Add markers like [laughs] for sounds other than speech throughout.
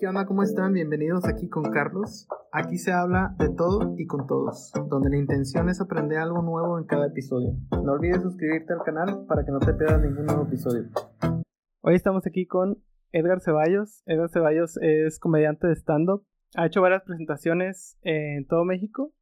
¿Qué onda? ¿Cómo están? Bienvenidos aquí con Carlos. Aquí se habla de todo y con todos, donde la intención es aprender algo nuevo en cada episodio. No olvides suscribirte al canal para que no te pierdas ningún nuevo episodio. Hoy estamos aquí con Edgar Ceballos. Edgar Ceballos es comediante de stand-up. Ha hecho varias presentaciones en todo México.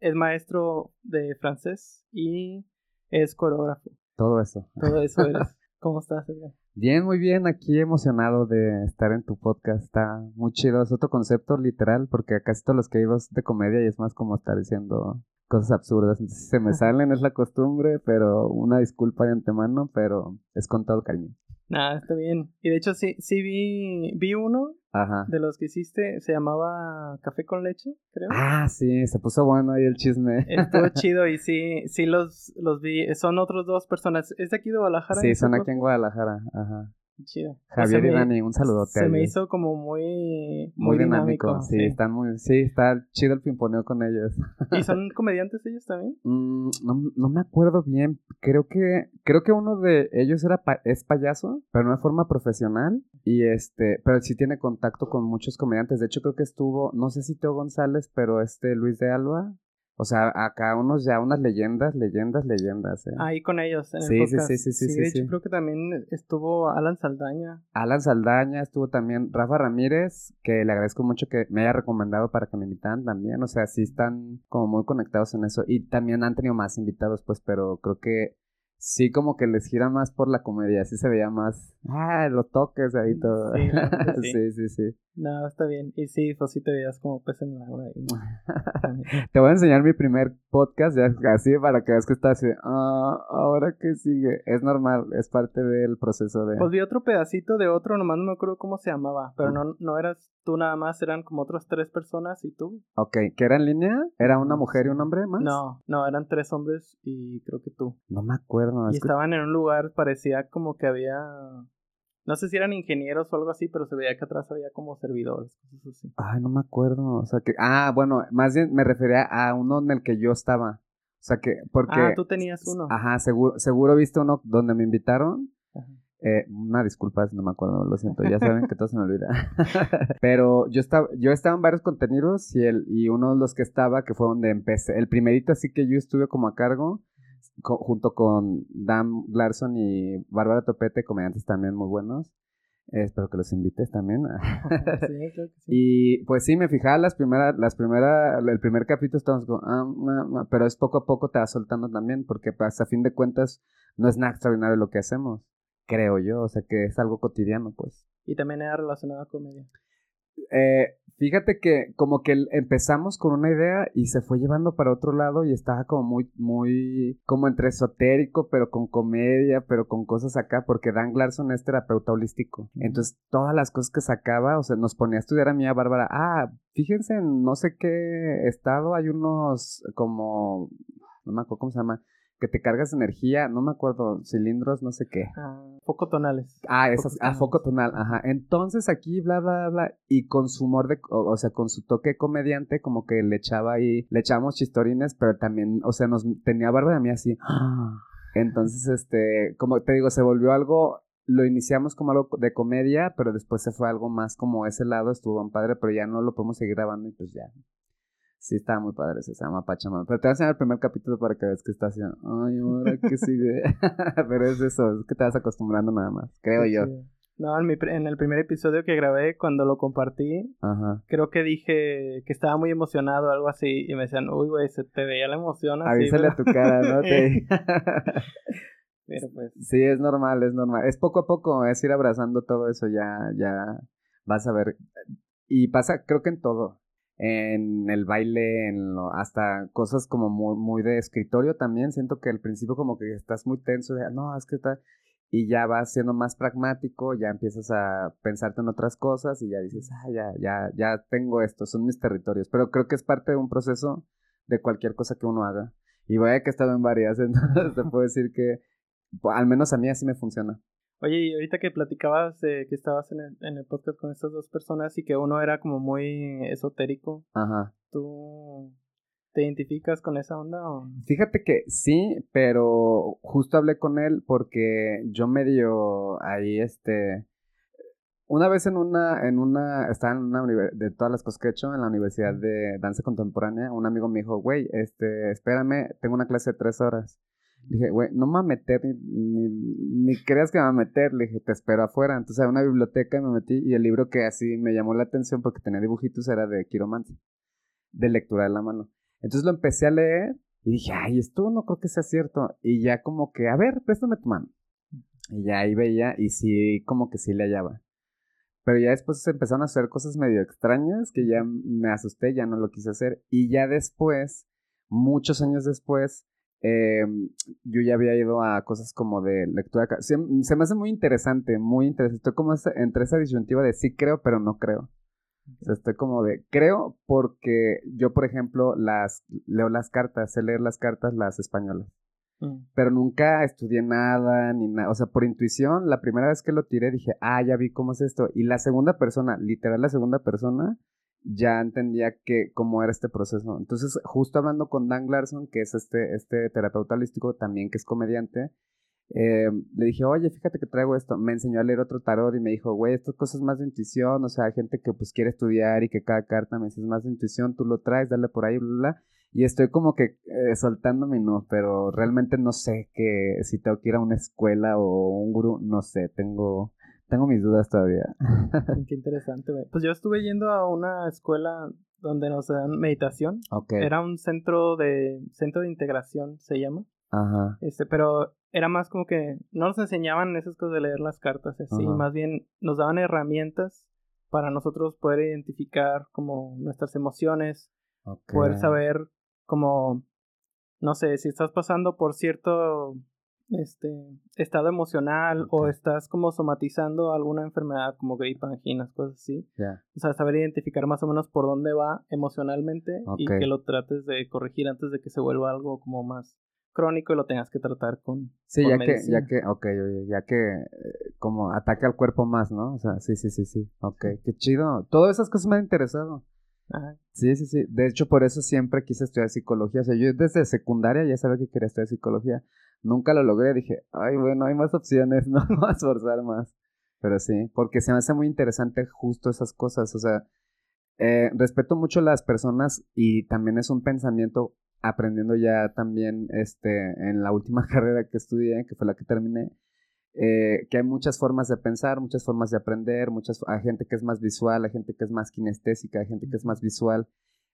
Es maestro de francés y es coreógrafo. Todo eso. Todo eso eres. [laughs] ¿Cómo estás, Edgar? Bien, muy bien. Aquí emocionado de estar en tu podcast. Está muy chido. Es otro concepto literal, porque casi todos los que iba de comedia y es más como estar diciendo cosas absurdas. Entonces se me salen, es la costumbre, pero una disculpa de antemano, pero es con todo el cariño. Nada, está bien. Y de hecho sí, sí vi, vi uno Ajá. de los que hiciste, se llamaba Café con leche, creo. Ah, sí, se puso bueno ahí el chisme. Estuvo [laughs] chido y sí, sí los, los vi. Son otros dos personas. ¿Es de aquí de Guadalajara? Sí, son aquí en Guadalajara. Ajá. Chido. Javier y Dani, un saludote. Se me hizo como muy, muy dinámico. Sí, están muy, sí, está chido el pimponeo con ellos. ¿Y son [laughs] comediantes ellos también? Mm, no, no me acuerdo bien. Creo que creo que uno de ellos era pa- es payaso, pero no de forma profesional y este, pero sí tiene contacto con muchos comediantes. De hecho creo que estuvo, no sé si Teo González, pero este Luis de Alba. O sea, acá unos ya unas leyendas, leyendas, leyendas. ¿eh? Ahí con ellos en el Sí, sí, podcast. sí, sí, sí, sí, de hecho sí. creo que también estuvo Alan Saldaña. Alan Saldaña, estuvo también Rafa Ramírez, que le agradezco mucho que me haya recomendado para que me invitaran también. O sea, sí están como muy conectados en eso. Y también han tenido más invitados, pues, pero creo que sí como que les gira más por la comedia. Sí se veía más, ah, los toques ahí todo. Sí, [laughs] sí. sí, sí, sí. No, está bien. Y sí, pues sí te veías como pez en el agua. ahí. [laughs] Te voy a enseñar mi primer podcast, ya así para que veas que está así. Ah, ahora que sigue. Es normal, es parte del proceso de. Pues vi otro pedacito de otro, nomás no me acuerdo cómo se llamaba, pero no, no eras tú nada más, eran como otras tres personas y tú. Ok, ¿que era en línea? ¿Era una mujer y un hombre más? No, no, eran tres hombres y creo que tú. No me acuerdo. Y estaban en un lugar, parecía como que había, no sé si eran ingenieros o algo así, pero se veía que atrás había como servidores. Ay, no me acuerdo. O sea que. Ah, bueno, más bien me refería a uno en el que yo estaba. O sea que. Porque. Ah, tú tenías uno. Ajá, seguro, seguro viste uno donde me invitaron. Ajá. Eh, una disculpa si no me acuerdo, lo siento, ya saben que todo se me olvida. [laughs] Pero yo estaba, yo estaba en varios contenidos y el, y uno de los que estaba, que fue donde empecé, el primerito así que yo estuve como a cargo, co- junto con Dan Larson y Bárbara Topete, comediantes también muy buenos. Eh, espero que los invites también. [laughs] Sí, [laughs] creo que sí. Y pues sí, me fijaba las primeras, las primeras, el primer capítulo estamos como, ah, ma, ma, pero es poco a poco te vas soltando también, porque pues a fin de cuentas no es nada extraordinario lo que hacemos, creo yo, o sea que es algo cotidiano, pues. Y también era relacionado a comedia. Eh, fíjate que como que empezamos con una idea y se fue llevando para otro lado y estaba como muy, muy, como entre esotérico, pero con comedia, pero con cosas acá, porque Dan Larson es terapeuta holístico. Entonces, todas las cosas que sacaba, o sea, nos ponía a estudiar a mí a Bárbara, ah, fíjense en no sé qué estado hay unos como, no me acuerdo cómo se llama, que te cargas energía, no me acuerdo, cilindros, no sé qué. Ah, poco tonales. Ah, esas, Foco ah, tonal. foco tonal, ajá. Entonces aquí, bla, bla, bla, y con su humor de, o, o sea, con su toque comediante, como que le echaba ahí, le echábamos chistorines, pero también, o sea, nos tenía Bárbara a mí así. [gasps] Entonces, este, como te digo, se volvió algo, lo iniciamos como algo de comedia, pero después se fue algo más como ese lado, estuvo bien padre, pero ya no lo podemos seguir grabando y pues ya. Sí, estaba muy padre, se llama Pachamama. Pero te voy a enseñar el primer capítulo para que veas que está haciendo. Ay, ahora que sigue. [laughs] pero es eso, es que te vas acostumbrando nada más, creo yo. No, en, mi en el primer episodio que grabé, cuando lo compartí, Ajá. creo que dije que estaba muy emocionado o algo así. Y me decían, uy, güey, se te veía la emoción así. Avísale a tu cara, ¿no? [laughs] Te- [laughs] Pero pues, sí, es normal, es normal. Es poco a poco, es ir abrazando todo eso, ya, ya vas a ver. Y pasa, creo que en todo. En el baile, en lo, hasta cosas como muy, muy de escritorio también. Siento que al principio como que estás muy tenso de, "Ah, no, es que está... Y ya vas siendo más pragmático, ya empiezas a pensarte en otras cosas y ya dices, ah, ya, ya, ya tengo esto, son mis territorios. Pero creo que es parte de un proceso de cualquier cosa que uno haga. Y vaya que he estado en varias, [laughs] entonces te puedo decir que pues, al menos a mí así me funciona. Oye, y ahorita que platicabas de que estabas en el, en el podcast con estas dos personas y que uno era como muy esotérico, Ajá. ¿tú te identificas con esa onda o...? Fíjate que sí, pero justo hablé con él porque yo medio ahí, este, una vez en una, en una, estaba en una de todas las cosas que he hecho en la Universidad de Danza Contemporánea, un amigo me dijo, güey, este, espérame, tengo una clase de tres horas. Dije, güey, no me va a meter, ni, ni, creas que me va a meter. Le dije, te espero afuera. Entonces, a una biblioteca me metí y el libro que así me llamó la atención porque tenía dibujitos era de Quiromancio, de lectura de la mano. Entonces lo empecé a leer y dije, ay, esto no creo que sea cierto. Y ya como que, a ver, préstame tu mano. Y ya ahí veía y sí, como que sí le hallaba. Pero ya después se empezaron a hacer cosas medio extrañas que ya me asusté, ya no lo quise hacer. Y ya después, muchos años después, em, yo ya había ido a cosas como de lectura. Se, se me hace muy interesante, muy interesante. Estoy como entre esa disyuntiva de sí creo, pero no creo. O sea, estoy como de, creo porque yo, por ejemplo, las leo las cartas, sé leer las cartas, las españolas. Mm. Pero nunca estudié nada, ni nada. O sea, por intuición, la primera vez que lo tiré dije, ah, ya vi cómo es esto. Y la segunda persona, literal la segunda persona, ya entendía que cómo era este proceso. Entonces, justo hablando con Dan Larson, que es este, este terapeuta holístico, también que es comediante, eh, le dije, oye, fíjate que traigo esto. Me enseñó a leer otro tarot y me dijo, güey, estas cosas más de intuición. O sea, hay gente que pues quiere estudiar y que cada carta me dice más de intuición, tú lo traes, dale por ahí, bla, bla. Y estoy como que eh, soltándome, no, pero realmente no sé que si tengo que ir a una escuela o un gurú, no sé, tengo, tengo mis dudas todavía. [laughs] Qué interesante, güey. Pues yo estuve yendo a una escuela donde nos dan meditación. Era un centro de, centro de integración, se llama. Ajá. Este, pero era más como que no nos enseñaban esas cosas de leer las cartas, así, más bien nos daban herramientas para nosotros poder identificar como nuestras emociones, poder saber como, no sé, si estás pasando por cierto este estado emocional o estás como somatizando alguna enfermedad como gripa, anginas, cosas así. O sea, saber identificar más o menos por dónde va emocionalmente y que lo trates de corregir antes de que se vuelva algo como más crónico y lo tengas que tratar con Sí, ya que ya que okay, ya que eh, como ataque al cuerpo más, ¿no? O sea, sí, sí, sí, sí. Ok, qué chido. Todas esas cosas me han interesado. Sí, sí, sí. De hecho, por eso siempre quise estudiar psicología. O sea, yo desde secundaria ya sabía que quería estudiar psicología. Nunca lo logré. Dije, ay, bueno, hay más opciones, [laughs] no voy a esforzar más. Pero sí, porque se me hace muy interesante justo esas cosas. O sea, eh, respeto mucho a las personas y también es un pensamiento aprendiendo ya también este en la última [laughs] carrera que estudié, que fue la que terminé, eh, que hay muchas formas de pensar, muchas formas de aprender, muchas, hay gente que es más visual, hay gente que es más kinestésica, hay gente que es más visual,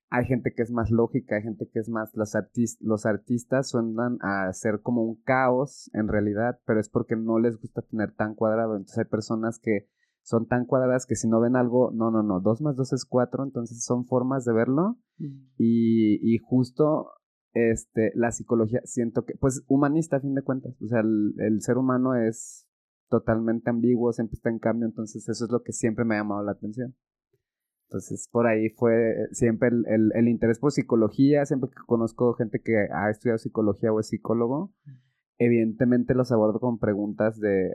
hay gente que es más lógica, hay gente que es más, los, los artistas suenan a ser como un caos en realidad, pero es porque no les gusta tener tan cuadrado, entonces hay personas que son tan cuadradas que si no ven algo, no, no, no, dos más dos es cuatro, entonces son formas de verlo y, y justo este, la psicología, siento que, pues humanista a fin de cuentas, o sea, el, ser humano es totalmente ambiguo, siempre está en cambio, entonces eso es lo que siempre me ha llamado la atención. Entonces, por ahí fue siempre el, el, interés por psicología, siempre que conozco gente que ha estudiado psicología o es psicólogo, evidentemente los abordo con preguntas de,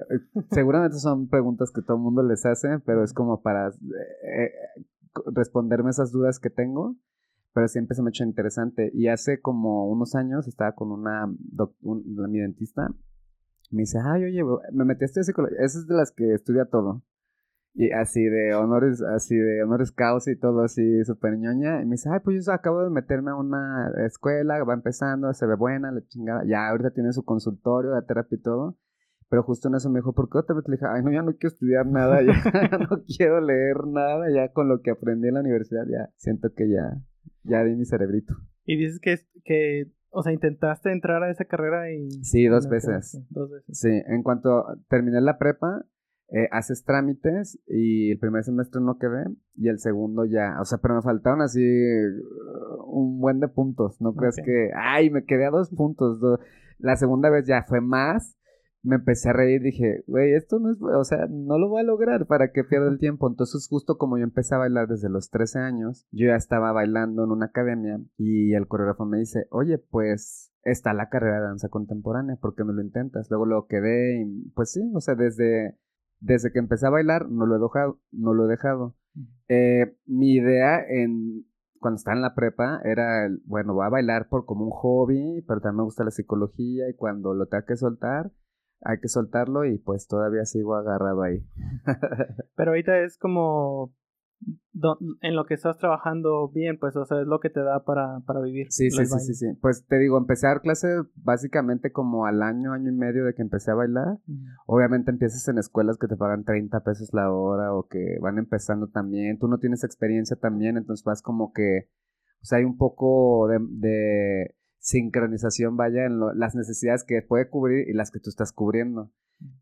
seguramente son preguntas que todo el mundo les hace, pero es como para eh, eh, responderme esas dudas que tengo pero siempre se me ha hecho interesante. Y hace como unos años estaba con una, mi dentista, me dice, ay, oye, me metí a estudiar psicología, esa es de las que estudia todo. Y así de honores, así de honores causa y todo así súper ñoña. Y me dice, ay, pues yo acabo de meterme a una escuela, va empezando, se ve buena, la chingada. Ya ahorita tiene su consultorio de terapia y todo. Pero justo en eso me dijo, ¿por qué otra vez? Le dije, ay, no, ya no quiero estudiar nada, ya [laughs] no quiero leer nada, ya con lo que aprendí en la universidad, ya siento que ya, ya di mi cerebrito. Y dices que, que, o sea, intentaste entrar a esa carrera y... Sí, dos veces. Dos veces. Sí, en cuanto terminé la prepa, eh, haces trámites y el primer semestre no quedé y el segundo ya, o sea, pero me faltaron así uh, un buen de puntos, no crees que, ay, me quedé a dos puntos, la segunda vez ya fue más me empecé a reír, dije, güey, esto no es, o sea, no lo voy a lograr para que pierda el tiempo. Entonces, justo como yo empecé a bailar desde los 13 años, yo ya estaba bailando en una academia y el coreógrafo me dice, oye, pues está la carrera de danza contemporánea, ¿por qué no lo intentas? Luego lo quedé y, pues sí, o sea, desde, desde que empecé a bailar no lo he dejado, no lo he dejado. Eh, mi idea en, cuando estaba en la prepa era, bueno, voy a bailar por como un hobby, pero también me gusta la psicología y cuando lo tenga que soltar, hay que soltarlo y pues todavía sigo agarrado ahí. [laughs] Pero ahorita es como en lo que estás trabajando bien, pues, o sea, es lo que te da para, para vivir. Sí, sí, sí, sí, sí. Pues te digo, empecé a dar clases básicamente como al año, año y medio de que empecé a bailar. Obviamente empiezas en escuelas que te pagan 30 pesos la hora o que van empezando también. Tú no tienes experiencia también, entonces vas como que, o sea, hay un poco de sincronización, vaya, en las necesidades que puede cubrir y las que tú estás cubriendo.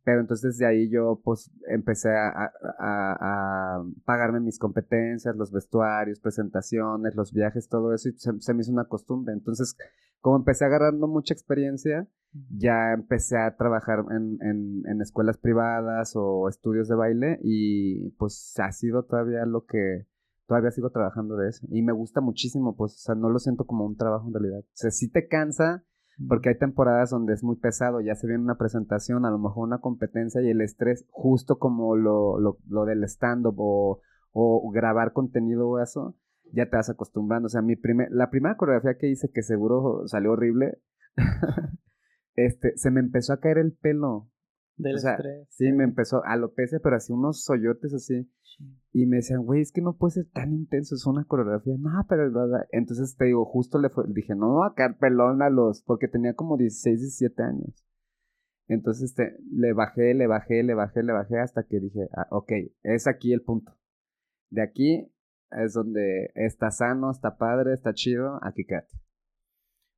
Pero entonces de ahí yo pues empecé a, a, pagarme mis competencias, los vestuarios, presentaciones, los viajes, todo eso y se, me hizo una costumbre. Entonces como empecé agarrando mucha experiencia, ya empecé a trabajar en, en, en escuelas privadas o estudios de baile y pues ha sido todavía lo que, todavía sigo trabajando de eso. Y me gusta muchísimo, pues, o sea, no lo siento como un trabajo en realidad. O sea, sí te cansa, porque hay temporadas donde es muy pesado, ya se viene una presentación, a lo mejor una competencia y el estrés, justo como lo, lo, lo del stand-up o, o, grabar contenido o eso, ya te vas acostumbrando. O sea, mi primer, la primera coreografía que hice, que seguro salió horrible, [laughs] este, se me empezó a caer el pelo. Del estrés. Sí, me empezó a alopecia, pero así unos soyotes así. Y me decían, güey, es que no puede ser tan intenso, es una coreografía. No, pero entonces te digo, justo le dije, no a caer pelón a los, porque tenía como 16, 17 años. Entonces este, le bajé, le bajé, le bajé, le bajé hasta que dije, ah, ok, es aquí el punto. De aquí es donde está sano, está padre, está chido, aquí quédate.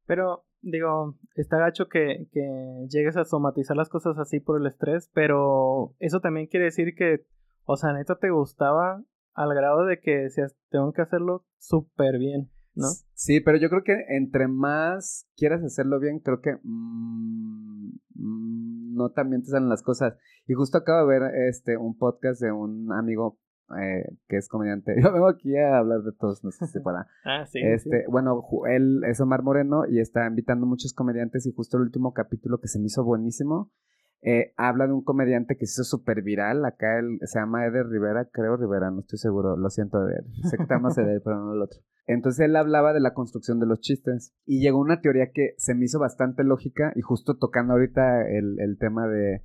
Pero, digo, está gacho que, que llegues a somatizar las cosas así por el estrés, pero eso también quiere decir que o sea, neta te gustaba al grado de que decías, tengo que hacerlo súper bien, ¿no? Sí, pero yo creo que entre más quieras hacerlo bien, creo que mm, mm, no también te salen las cosas. Y justo acabo de ver este un podcast de un amigo eh, que es comediante. [laughs] Yo vengo aquí a hablar de todos, no sé si para. [laughs] ah, sí. Este, bueno, él es Omar Moreno y está invitando muchos comediantes y justo el último capítulo que se me hizo buenísimo eh, habla de un comediante que se hizo súper viral. Acá él, se llama Eder Rivera, creo Rivera, no estoy seguro, lo siento de él. Sé que está más [laughs] Eder, pero no el otro. Entonces él hablaba de la construcción de los chistes y llegó una teoría que se me hizo bastante lógica y justo tocando ahorita el, el tema de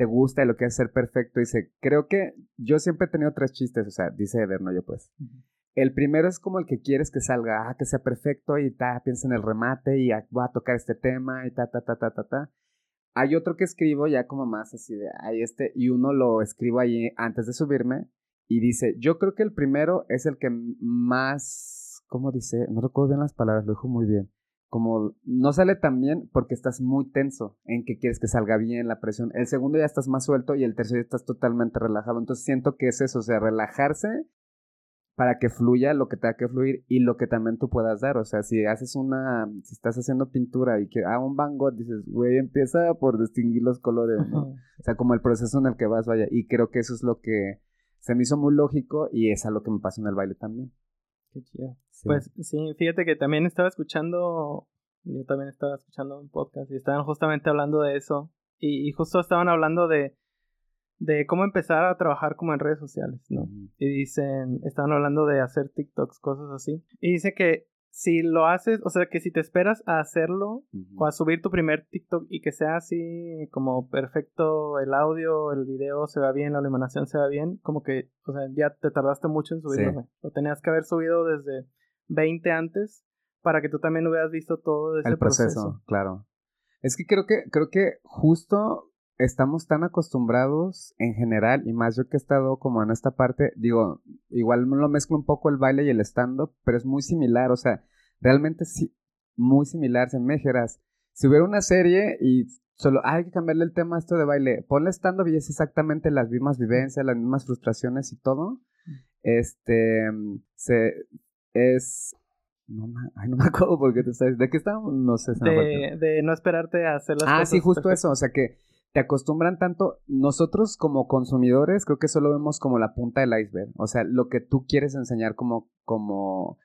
te gusta y lo que es ser perfecto. Dice, creo que yo siempre he tenido tres chistes, o sea, dice Eder, no yo pues. El primero es como el que quieres que salga, ah, que sea perfecto y ta, piensa en el remate y ah, voy a tocar este tema y ta, ta, ta, ta, ta, ta. Hay otro que escribo ya como más así de, ay, este, y uno lo escribo ahí antes de subirme y dice, yo creo que el primero es el que más, ¿cómo dice? No recuerdo bien las palabras, lo dijo muy bien. Como no sale tan bien porque estás muy tenso en que quieres que salga bien la presión. El segundo ya estás más suelto y el tercero ya estás totalmente relajado. Entonces siento que es eso, o sea, relajarse para que fluya lo que tenga que fluir y lo que también tú puedas dar. O sea, si haces una, si estás haciendo pintura y que a ah, un Van Gogh, dices, güey, empieza por distinguir los colores, ¿no? O sea, como el proceso en el que vas, vaya. Y creo que eso es lo que se me hizo muy lógico y es a lo que me pasó en el baile también. Qué chido. Pues sí, fíjate que también estaba escuchando, yo también estaba escuchando un podcast y estaban justamente hablando de eso. y justo estaban hablando de de cómo empezar a trabajar como en redes sociales, ¿no? Y dicen, estaban hablando de hacer TikToks, cosas así. Y dice que si lo haces, o sea, que si te esperas a hacerlo o a subir tu primer TikTok y que sea así como perfecto el audio, el video se va bien, la iluminación se va bien, como que, o sea, ya te tardaste mucho en subirlo. Lo tenías que haber subido desde 20 antes para que tú también hubieras visto todo ese el proceso. Claro. Es que creo que creo que justo estamos tan acostumbrados en general, y más yo que he estado como en esta parte, digo, igual me lo mezclo un poco el baile y el stand-up, pero es muy similar, o sea, realmente sí, muy similar, se me dijeras, si hubiera una serie y solo hay que cambiarle el tema a esto de baile, ponle stand-up y es exactamente las mismas vivencias, las mismas frustraciones y todo, este, se, es, no me, ay, no me acuerdo porque te sabes, ¿de qué estamos? No sé. De, de, no esperarte a hacer las ah, sí, justo [laughs] eso, o sea que te acostumbran tanto, nosotros como consumidores creo que solo vemos como la punta del iceberg, o sea, lo que tú quieres enseñar como, como,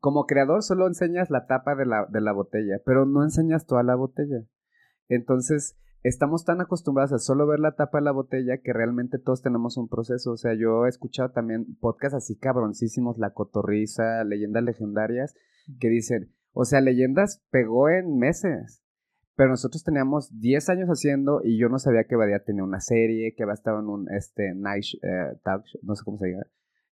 como creador solo enseñas la tapa de la, de la botella, pero no enseñas toda la botella. Entonces, estamos tan acostumbrados a solo ver la tapa de la botella que realmente todos tenemos un proceso. O sea, yo he escuchado también podcasts así cabroncísimos, La Cotorriza, Leyendas Legendarias, que dicen, o sea, Leyendas pegó en meses Pero nosotros teníamos 10 años haciendo y yo no sabía que Badía tenía una serie, que había estado en un este, night eh, no sé cómo se diga.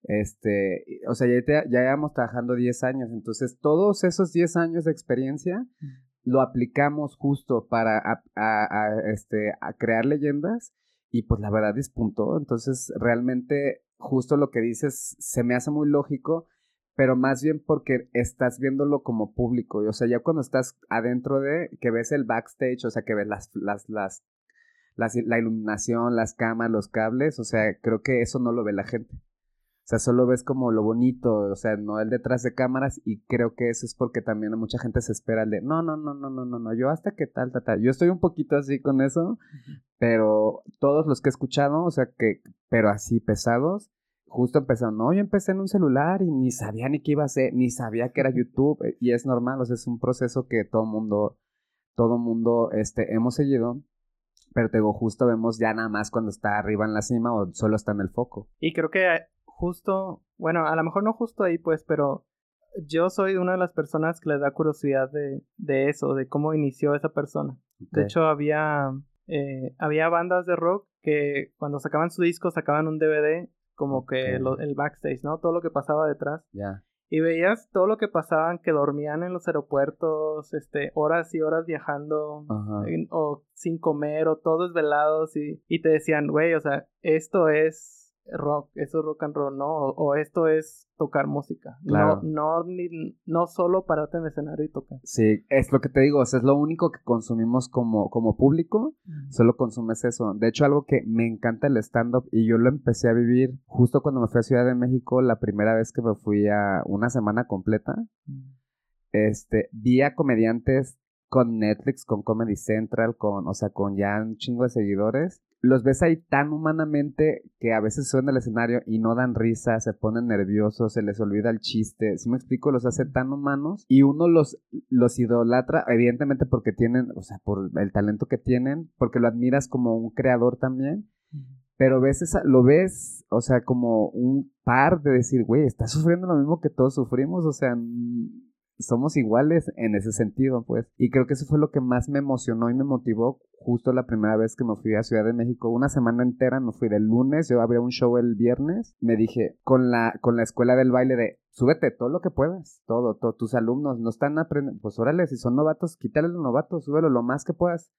Este, o sea, ya, ya íbamos trabajando 10 años, entonces todos esos 10 años de experiencia lo aplicamos justo para este, a crear leyendas y pues la verdad despuntó, entonces realmente justo lo que dices se me hace muy lógico, pero más bien porque estás viéndolo como público, o sea, ya cuando estás adentro de, que ves el backstage, o sea, que ves las, las, las, la iluminación, las camas, los cables, o sea, creo que eso no lo ve la gente. O sea, solo ves como lo bonito, o sea, no el detrás de cámaras y creo que eso es porque también mucha gente se espera el de, no, no, no, no, no, no, no, yo hasta que tal, tal, tal. Yo estoy un poquito así con eso, pero todos los que he escuchado, o sea, que, pero así pesados, justo empezaron, no, yo empecé en un celular y ni sabía ni qué iba a hacer, ni sabía que era YouTube eh, y es normal, o sea, es un proceso que todo mundo, todo mundo, este, hemos seguido. Pero te digo, justo vemos ya nada más cuando está arriba en la cima o solo está en el foco. Y creo que justo, bueno, a lo mejor no justo ahí, pues, pero yo soy una de las personas que le da curiosidad de, de eso, de cómo inició esa persona. De hecho, había, eh, había bandas de rock que cuando sacaban su disco sacaban un DVD como que el backstage, ¿no? Todo lo que pasaba detrás. Ya. Y veías todo lo que pasaban, que dormían en los aeropuertos, este, horas y horas viajando, o sin comer, o todos velados, y, y te decían, güey, o sea, esto es rock, eso es rock and roll, ¿no? O, esto es tocar música. No, no, no solo pararte en el escenario y tocar. Sí, es lo que te digo, o sea, es lo único que consumimos como, como público, solo consumes eso. De hecho, algo que me encanta el stand-up y yo lo empecé a vivir justo cuando me fui a Ciudad de México, la primera vez que me fui a una semana completa. Este, vi a comediantes con Netflix, con Comedy Central, con, o sea, con ya un chingo de seguidores los ves ahí tan humanamente que a veces suben al escenario y no dan risa, se ponen nerviosos, se les olvida el chiste. Si me explico, los hace tan humanos y uno los, los idolatra, evidentemente porque tienen, o sea, por el talento que tienen, porque lo admiras como un creador también. Pero ves esa, lo ves, o sea, como un par de decir, güey, estás sufriendo lo mismo que todos sufrimos, o sea, somos iguales en ese sentido, pues. Y creo que eso fue lo que más me emocionó y me motivó justo la primera vez que me fui a Ciudad de México. Una semana entera me fui del lunes, yo abría un show el viernes. Me dije, con la, con la escuela del baile de, súbete todo lo que puedas, todo, todo. Tus alumnos no están aprendiendo, pues órale, si son novatos, quítale los novatos, súbelo lo más que puedas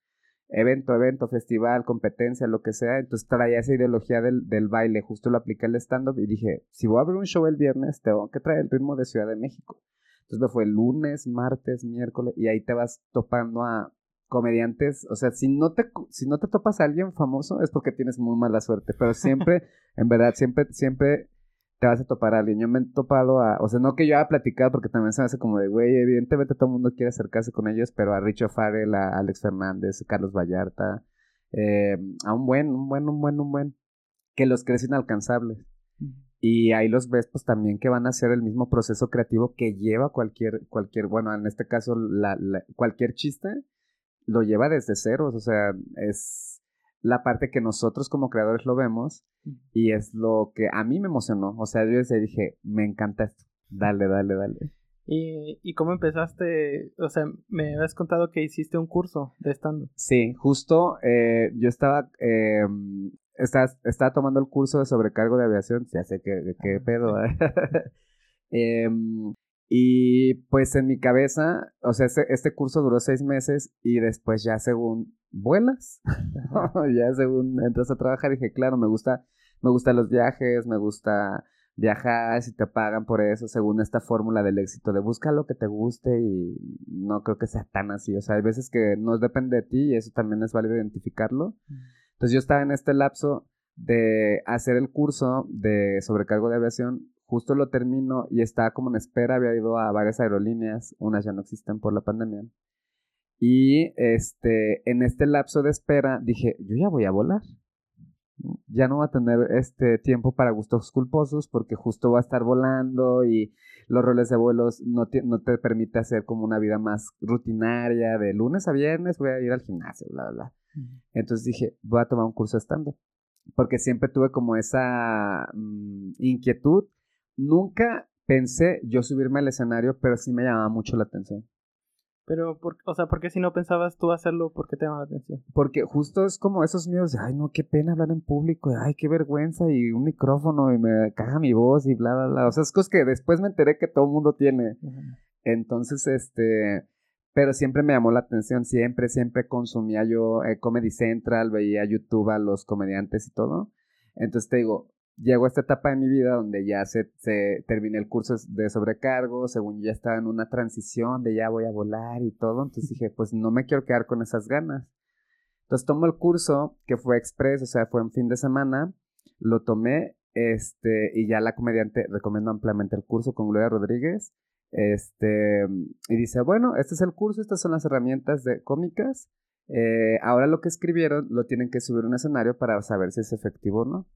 evento, evento, festival, competencia, lo que sea. Entonces traía esa ideología del, del baile, justo lo apliqué al stand-up y dije, si voy a abrir un show el viernes, tengo que traer el ritmo de Ciudad de México. Entonces me fue lunes, martes, miércoles y ahí te vas topando a comediantes, o sea, si no te si no te topas a alguien famoso es porque tienes muy mala suerte, pero siempre, [laughs] en verdad, siempre siempre te vas a topar a alguien. Yo me he topado a, o sea, no que yo haya platicado porque también se me hace como de, güey, evidentemente todo el mundo quiere acercarse con ellos, pero a Richo Farrell, a Alex Fernández, Carlos Vallarta, eh, a un buen, un buen, un buen, un buen, que los crees inalcanzables. Y ahí los ves, pues también que van a hacer el mismo proceso creativo que lleva cualquier, cualquier, bueno, en este caso, la, cualquier chiste lo lleva desde ceros, o sea, es la parte que nosotros como creadores lo vemos y es lo que a mí me emocionó, o sea, yo dije, me encanta esto, dale, dale, dale. ¿Y, ¿Y cómo empezaste? O sea, me habías contado que hiciste un curso de stand-up. Sí, justo eh, yo estaba eh, estaba, tomando el curso de sobrecargo de aviación, ya sé qué, qué ah, pedo. [laughs] Em, y pues en mi cabeza, o sea, este, este, curso duró seis meses y después ya según vuelas, [laughs] ya según entras a trabajar, dije, claro, me gusta, me gustan los viajes, me gusta viajar, si te pagan por eso, según esta fórmula del éxito, de busca lo que te guste y no creo que sea tan así, o sea, hay veces que no depende de ti y eso también es válido identificarlo. Entonces yo estaba en este lapso de hacer el curso de sobrecargo de aviación, justo lo termino y estaba como en espera, había ido a varias aerolíneas, unas ya no existen por la pandemia. Y este, en este lapso de espera dije, yo ya voy a volar. Ya no voy a tener este tiempo para gustos culposos porque justo va a estar volando y los roles de vuelos no te, no te permite hacer como una vida más rutinaria de lunes a viernes voy a ir al gimnasio, bla, bla, bla. Entonces dije, voy a tomar un curso de stand-up. Porque siempre tuve como esa mm, inquietud. Nunca pensé yo subirme al escenario, pero sí me llamaba mucho la atención. Pero, por, o sea, ¿por qué si no pensabas tú hacerlo, por qué te llama la atención? Porque justo es como esos miedos de, ay, no, qué pena hablar en público, ay, qué vergüenza, y un micrófono, y me caga mi voz, y bla, bla, bla. O sea, es cosas que después me enteré que todo el mundo tiene. Entonces, este, pero siempre me llamó la atención, siempre, siempre consumía yo eh, Comedy Central, veía YouTube a los comediantes y todo. Entonces te digo, llego a esta etapa de mi vida donde ya se, se terminé el curso de sobrecargo, según ya estaba en una transición de ya voy a volar y todo, entonces dije, pues no me quiero quedar con esas ganas. Entonces tomo el curso, que fue express, o sea, fue en fin de semana, lo tomé, este, y ya la comediante recomiendo ampliamente el curso con Gloria Rodríguez, este, y dice, bueno, este es el curso, estas son las herramientas de cómicas, eh, ahora lo que escribieron lo tienen que subir a un escenario para saber si es efectivo o no.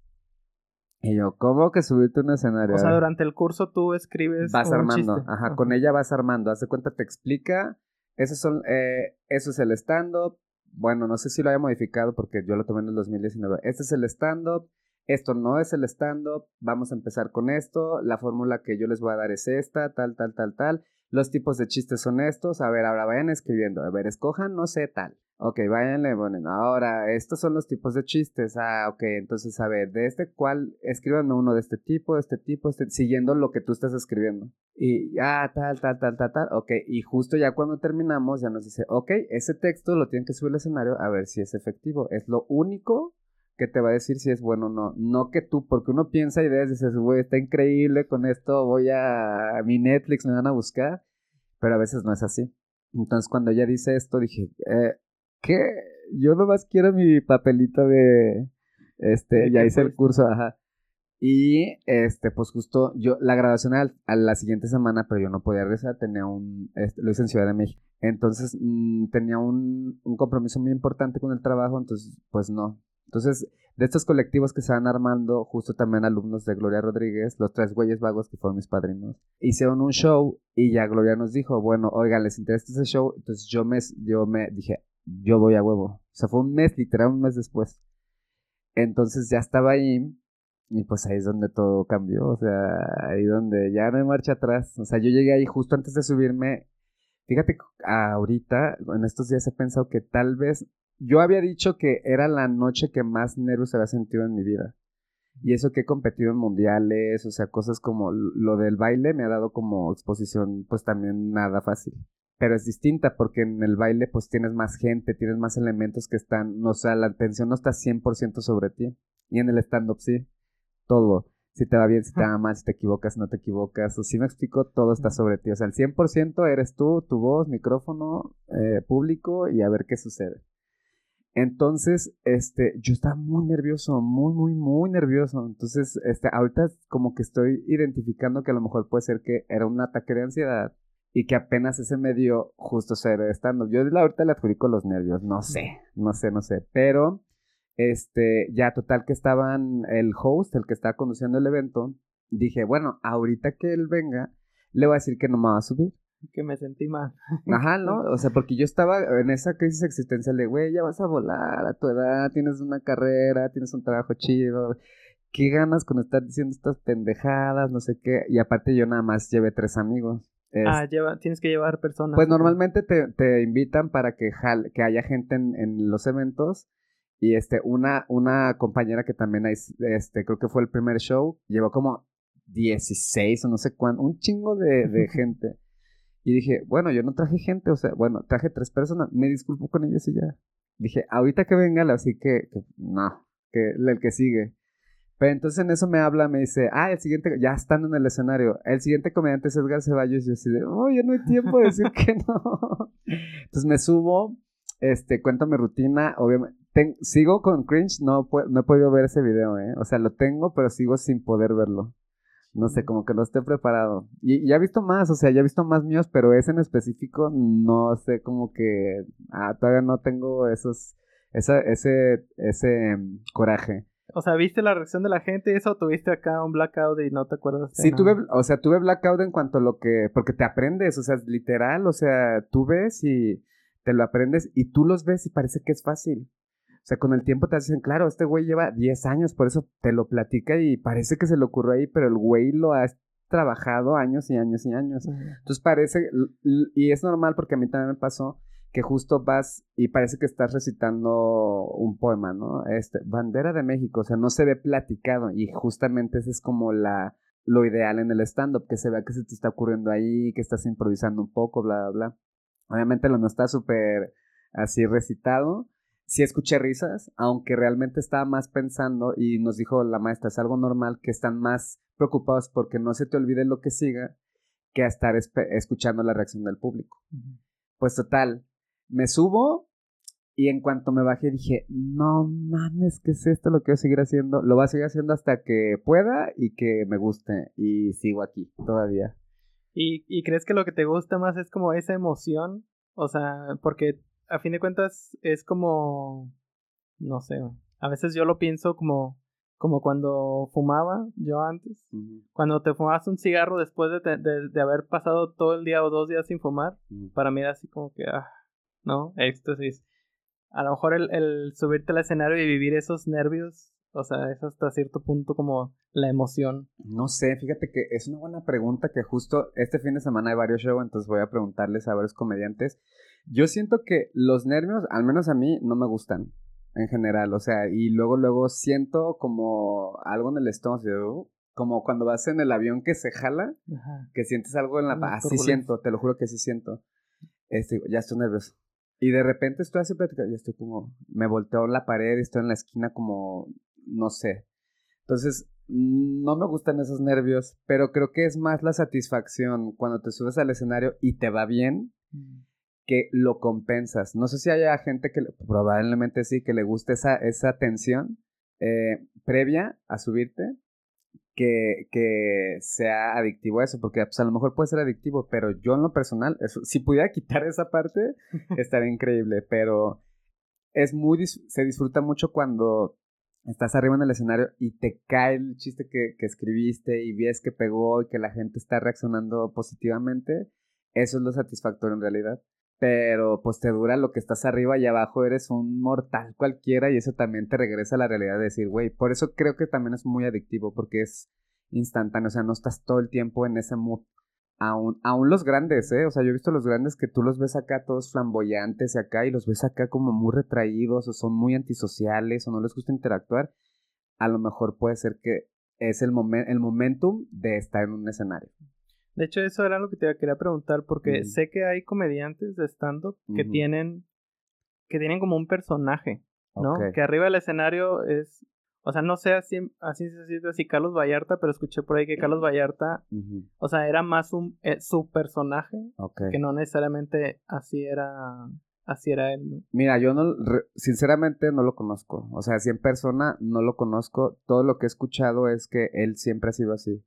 Y yo, ¿cómo que subirte un escenario? O sea, durante el curso tú escribes. Vas armando, ajá, con ella vas armando. Haz de cuenta, te explica. Esos son, eh, eso es el stand-up. Bueno, no sé si lo haya modificado porque yo lo tomé en el 2019. Este es el stand-up. Esto no es el stand-up. Vamos a empezar con esto. La fórmula que yo les voy a dar es esta, tal, tal, tal, tal. Los tipos de chistes son estos. A ver, ahora vayan escribiendo. A ver, escojan, no sé, tal. Ok, váyanle ponen. Ahora, estos son los tipos de chistes. Ah, ok, entonces, a ver, de este cuál, escríbanme uno de este tipo, de este tipo, este, siguiendo lo que tú estás escribiendo. Y ya, tal, tal, tal, tal, tal. Ok, y justo ya cuando terminamos, ya nos dice, ok, ese texto lo tienen que subir al escenario a ver si es efectivo. Es lo único que te va a decir si es bueno o no. No que tú, porque uno piensa ideas y dices, güey, está increíble con esto, voy a, a mi Netflix, me van a buscar. Pero a veces no es así. Entonces, cuando ella dice esto, dije, eh, ¿qué? Yo nomás quiero mi papelito de, este, ya hice el curso, ajá. Y, este, pues justo, yo, la grabación a, la siguiente semana, pero yo no podía regresar, tenía un, este, lo hice en Ciudad de México. Entonces, mm, tenía un, un compromiso muy importante con el trabajo, entonces, pues no. Entonces, de estos colectivos que se van armando, justo también alumnos de Gloria Rodríguez, los tres güeyes vagos que fueron mis padrinos, hicieron un show y ya Gloria nos dijo, bueno, oiga, ¿les interesa ese show? Entonces yo me, yo me dije, yo voy a huevo. O sea, fue un mes, literal, un mes después. Entonces ya estaba ahí y pues ahí es donde todo cambió. O sea, ahí donde ya no hay marcha atrás. O sea, yo llegué ahí justo antes de subirme. Fíjate, ahorita, en estos días he pensado que tal vez yo había dicho que era la noche que más nervios había sentido en mi vida. Y eso que he competido en mundiales, o sea, cosas como lo del baile me ha dado como exposición, pues también nada fácil pero es distinta porque en el baile pues tienes más gente, tienes más elementos que están, o sea, la atención no está 100% sobre ti. Y en el stand-up sí, todo. Si te va bien, si te va mal, si te equivocas, no te equivocas. O si me explico, todo está sobre ti. O sea, el 100% eres tú, tu voz, micrófono, eh, público y a ver qué sucede. Entonces, este, yo estaba muy nervioso, muy, muy, muy nervioso. Entonces, este, ahorita como que estoy identificando que a lo mejor puede ser que era un ataque de ansiedad y que apenas ese medio justo ser estando. Yo ahorita le adjudico los nervios, no sé, no sé, no sé, pero este, ya total que estaban el host, el que estaba conduciendo el evento, dije, bueno, ahorita que él venga, le voy a decir que no me va a subir. Que me sentí mal. [laughs] Ajá, ¿no? O sea, porque yo estaba en esa crisis existencial de, güey, ya vas a volar a tu edad, tienes una carrera, tienes un trabajo chido, qué ganas con estar diciendo estas pendejadas, no sé qué. Y aparte yo nada más llevé tres amigos ah, lleva, tienes que llevar personas. Pues normalmente te, te invitan para que, que haya gente en, en, los eventos. Y este, una, una compañera que también hay, este, creo que fue el primer show, llevó como 16 o no sé cuánto, un chingo de, de [laughs] gente. Y dije, bueno, yo no traje gente, o sea, bueno, traje tres personas, me disculpo con ellos y ya. Dije, ahorita que venga, así que, que no, que el que sigue. Pero entonces en eso me habla, me dice, ah, el siguiente, ya estando en el escenario, el siguiente comediante es Edgar Ceballos. Y yo así de, oh, ya no hay tiempo de decir que no. [laughs] Entonces me subo, este, cuento mi rutina, obviamente. sigo con cringe, no, no he podido ver ese video, ¿eh? O sea, lo tengo, pero sigo sin poder verlo. No sé, como que no esté preparado. Y, ya he visto más, o sea, ya he visto más míos, pero ese en específico, no sé, como que ah, todavía no tengo esos, esa, ese, ese mm, coraje. O sea, ¿viste la reacción de la gente? ¿Eso tuviste acá un blackout y no te acuerdas? Sí, tuve, o sea, tuve blackout en cuanto a lo que, porque te aprendes, o sea, literal, o sea, tú ves y te lo aprendes y tú los ves y parece que es fácil. O sea, con el tiempo te dicen, claro, este güey lleva 10 años, por eso te lo platica y parece que se le ocurrió ahí, pero el güey lo ha trabajado años y años y años. Entonces parece, y es normal porque a mí también me pasó que justo vas y parece que estás recitando un poema, ¿no? Este, bandera de México, o sea, no se ve platicado y justamente ese es como la, lo ideal en el stand-up, que se vea que se te está ocurriendo ahí, que estás improvisando un poco, bla, bla, bla. Obviamente lo mío está súper así recitado. Sí escuché risas, aunque realmente estaba más pensando y nos dijo la maestra, es algo normal que están más preocupados porque no se te olvide lo que siga que a estar escuchando la reacción del público. Pues total, me subo y en cuanto me bajé dije, no mames, ¿qué es esto? Lo quiero seguir haciendo. Lo voy a seguir haciendo hasta que pueda y que me guste. Y sigo aquí todavía. ¿Y, ¿Y crees que lo que te gusta más es como esa emoción? O sea, porque a fin de cuentas es como, no sé, a veces yo lo pienso como, como cuando fumaba yo antes. Cuando te fumabas un cigarro después de, de, haber pasado todo el día o dos días sin fumar, para mí era así como que, ah, ¿no? Éxtasis. A lo mejor el, el subirte al escenario y vivir esos nervios, o sea, es hasta cierto punto como la emoción. No sé, fíjate que es una buena pregunta que justo este fin de semana hay varios shows, entonces voy a preguntarles a varios comediantes. Yo siento que los nervios, al menos a mí, no me gustan en general, o sea, y luego, luego siento como algo en el estómago, como cuando vas en el avión que se jala, que sientes algo en la... Así siento, te lo juro que sí siento. Este, ya estoy nervioso. Y de repente estoy así platicando, y estoy como, me volteo la pared, estoy en la esquina como, no sé. Entonces, no me gustan esos nervios, pero creo que es más la satisfacción cuando te subes al escenario y te va bien, mm. Que lo compensas. No sé si haya gente que, probablemente sí, que le guste esa, esa tensión eh, previa a subirte, que, que, sea adictivo a eso, porque pues, a lo mejor puede ser adictivo, pero yo en lo personal, si pudiera quitar esa parte, [laughs] estaría increíble, pero es muy, se disfruta mucho cuando estás arriba en el escenario y te cae el chiste que, que escribiste y ves que pegó y que la gente está reaccionando positivamente, eso es lo satisfactorio en realidad pero pues te dura lo que estás arriba y abajo eres un mortal cualquiera y eso también te regresa a la realidad de decir, güey, por eso creo que también es muy adictivo porque es instantáneo, o sea, no estás todo el tiempo en ese mood. Aún, aún los grandes, ¿eh? O sea, yo he visto los grandes que tú los ves acá todos flamboyantes y acá y los ves acá como muy retraídos o son muy antisociales o no les gusta interactuar. A lo mejor puede ser que es el, momen el momentum de estar en un escenario. De hecho, eso era lo que te quería preguntar, porque sé que hay comediantes de stand-up que tienen que tienen como un personaje, ¿no? Que arriba del escenario es, o sea, no sé así, así si Carlos Vallarta, pero escuché por ahí que Carlos Vallarta, o sea, era más un eh, su personaje, que no necesariamente así era así era él. ¿no? Mira, yo no, sinceramente no lo conozco, o sea, si en persona no lo conozco, todo lo que he escuchado es que él siempre ha sido así.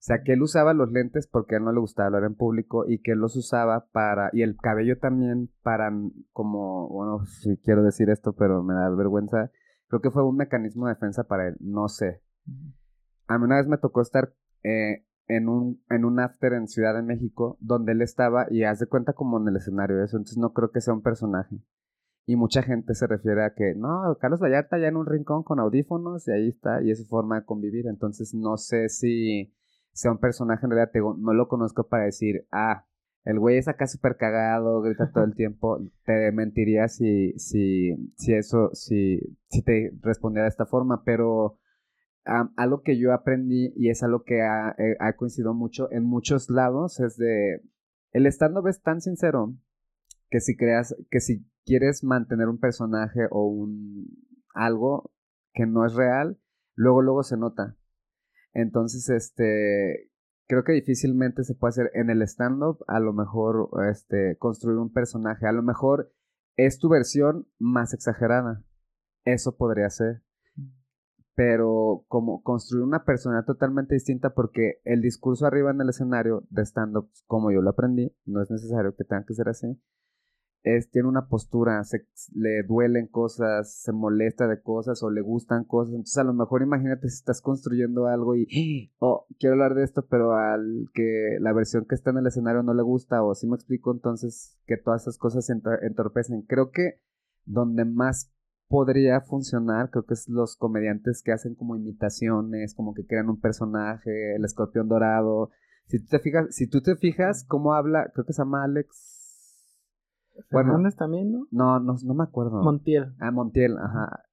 O sea, que él usaba los lentes porque a él no le gustaba hablar en público y que él los usaba para, y el cabello también para, como, bueno, si quiero decir esto, pero me da vergüenza, creo que fue un mecanismo de defensa para él, no sé. A mí una vez me tocó estar eh, en, un, en un after en Ciudad de México donde él estaba y haz de cuenta como en el escenario eso, entonces no creo que sea un personaje. Y mucha gente se refiere a que, no, Carlos Vallarta ya en un rincón con audífonos y ahí está, y es su forma de convivir. Entonces no sé si sea un personaje en realidad, no lo conozco para decir, ah, el güey es acá súper cagado, grita todo el tiempo, te mentiría si, si, si eso, si, si te respondiera de esta forma, pero algo que yo aprendí y es algo que ha, eh, coincidido mucho en muchos lados es de, el stand-up es tan sincero que si creas, que si quieres mantener un personaje o un algo que no es real, luego, luego se nota. Entonces, este, creo que difícilmente se puede hacer en el stand-up, a lo mejor, este, construir un personaje, a lo mejor es tu versión más exagerada. Eso podría ser. Pero como construir una persona totalmente distinta porque el discurso arriba en el escenario de stand-up, como yo lo aprendí, no es necesario que tenga que ser así es, tiene una postura, se, le duelen cosas, se molesta de cosas o le gustan cosas. Entonces, a lo mejor imagínate si estás construyendo algo y, oh, quiero hablar de esto, pero al que la versión que está en el escenario no le gusta, o si me explico, entonces que todas esas cosas se entorpecen. Creo que donde más podría funcionar, creo que es los comediantes que hacen como imitaciones, como que crean un personaje, el escorpión dorado, Si tú te fijas, si tú te fijas cómo habla, creo que se llama Alex. Bueno, también, ¿no? No, no, no me acuerdo. Montiel. Ah, Montiel, ajá.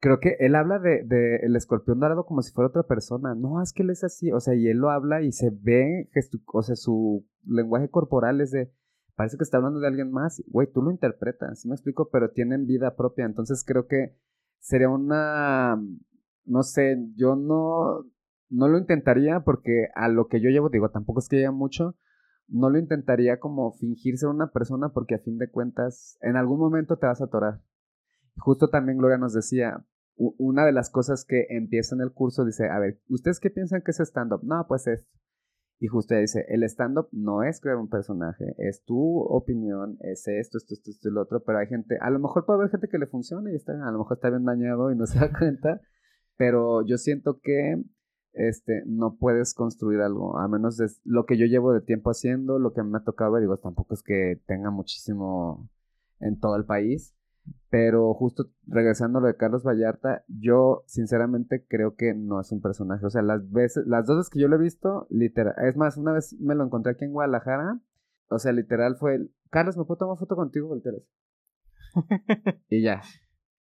Creo que él habla de, de, el escorpión dorado como si fuera otra persona. No, es que él es así. O sea, y él lo habla y se ve, o sea, su lenguaje corporal es de. Parece que está hablando de alguien más. Güey, tú lo interpretas, ¿sí me explico? Pero tienen vida propia. Entonces creo que sería una. No sé, yo no. No lo intentaría porque a lo que yo llevo, digo, tampoco es que haya mucho no lo intentaría como fingir ser una persona porque a fin de cuentas en algún momento te vas a atorar. Justo también Gloria nos decía, una de las cosas que empieza en el curso dice, a ver, ¿ustedes qué piensan que es stand-up? No, pues esto. Y justo ella dice, el stand-up no es crear un personaje, es tu opinión, es esto, esto, esto, esto lo otro, pero hay gente, a lo mejor puede haber gente que le funcione y está, a lo mejor está bien dañado y no se da [laughs] cuenta, pero yo siento que este, no puedes construir algo, a menos de lo que yo llevo de tiempo haciendo, lo que me ha tocado ver, digo, tampoco es que tenga muchísimo en todo el país, pero justo regresando a lo de Carlos Vallarta, yo sinceramente creo que no es un personaje, o sea, las veces, las dos veces que yo lo he visto, literal, es más, una vez me lo encontré aquí en Guadalajara, o sea, literal fue el, Carlos, ¿me puedo tomar foto contigo? [laughs] y ya,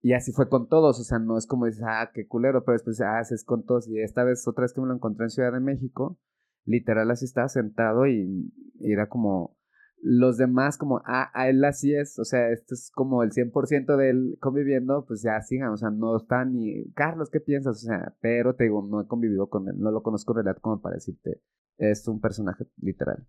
y así fue con todos, o sea, no es como dices, ah, qué culero, pero después, ah, es con todos. Y esta vez, otra vez que me lo encontré en Ciudad de México, literal así estaba sentado y, era como los demás, como, ah, a él así es, o sea, esto es como el 100% de él conviviendo, pues ya sigan, o sea, no está ni, Carlos, ¿qué piensas? O sea, pero te digo, no he convivido con él, no lo conozco en realidad como para decirte, es un personaje literal.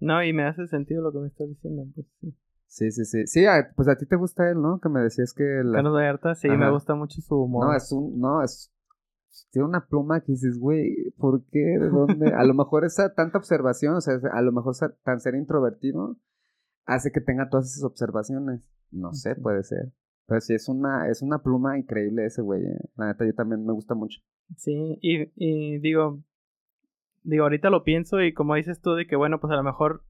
No, y me hace sentido lo que me estás diciendo, pues sí. Sí, sí, sí. Sí, pues a ti te gusta él, ¿no? Que me decías que... La... Carlos Vallarta, sí, me gusta mucho su humor. No, es un... No, es... Tiene una pluma que dices, güey, ¿por qué? ¿De dónde? a lo mejor esa tanta observación, o sea, a lo mejor tan ser introvertido hace que tenga todas esas observaciones. No sé, puede ser. Pero sí, es una, es una pluma increíble ese güey. Eh. La neta, yo también me gusta mucho. Sí, y, y digo, digo, ahorita lo pienso y como dices tú de que, bueno, pues a lo mejor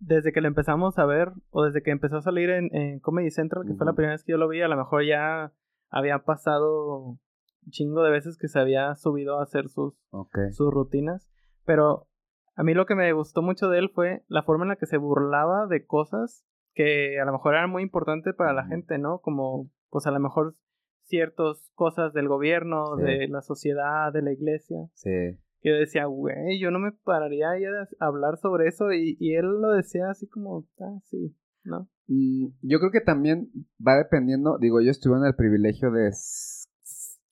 desde que lo empezamos a ver, o desde que empezó a salir en, Comedy Central, que fue la primera vez que yo lo vi, a lo mejor ya había pasado un chingo de veces que se había subido a hacer sus, sus rutinas. Pero a mí lo que me gustó mucho de él fue la forma en la que se burlaba de cosas que a lo mejor eran muy importantes para la gente, ¿no? Como, pues a lo mejor ciertas cosas del gobierno, de la sociedad, de la iglesia. Sí yo decía, güey, yo no me pararía ahí a hablar sobre eso y, y él lo decía así como, ah, sí, ¿no? Mm, yo creo que también va dependiendo, digo, yo estuve en el privilegio de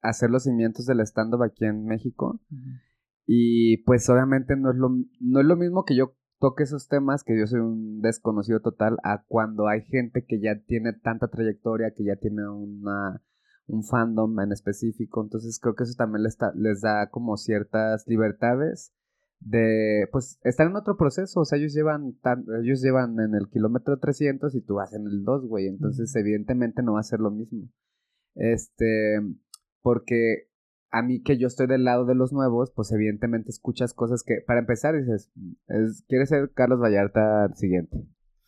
hacer los cimientos del stand-up aquí en México y pues obviamente no es, lo, no es lo mismo que yo toque esos temas, que yo soy un desconocido total, a cuando hay gente que ya tiene tanta trayectoria, que ya tiene una un fandom en específico. Entonces creo que eso también les, les da como ciertas libertades de, pues, estar en otro proceso. O sea, ellos llevan, ellos llevan en el kilómetro 300 y tú vas en el 2, güey. Entonces, evidentemente no va a ser lo mismo. Este, porque a mí que yo estoy del lado de los nuevos, pues evidentemente escuchas cosas que, para empezar, dices, es, ¿quieres ser Carlos Vallarta siguiente?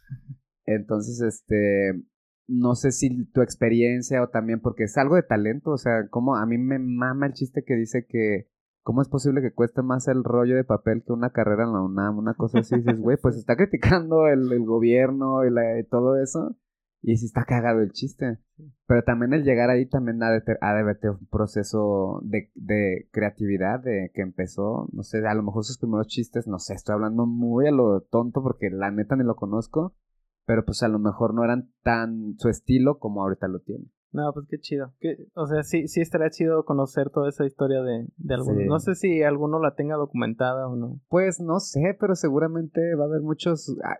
[laughs] Entonces, este, no sé si tu experiencia o también porque es algo de talento, o sea, como a mí me mama el chiste que dice que cómo es posible que cueste más el rollo de papel que una carrera en la UNAM, una cosa así, dices, güey, pues [laughs] está criticando el, gobierno y, todo eso, y sí está cagado el chiste. Pero también el llegar ahí también ha de, ha de un proceso de, de creatividad de que empezó, no sé, a lo mejor sus primeros chistes, no sé, estoy hablando muy a lo tonto porque la neta ni lo conozco, pero pues a lo mejor no eran tan su estilo como ahorita lo tiene. No, pues qué chido. o sea, sí, sí estaría chido conocer toda esa historia de, de algunos. No sé si alguno la tenga documentada o no. Pues no sé, pero seguramente va a haber muchos... Ah,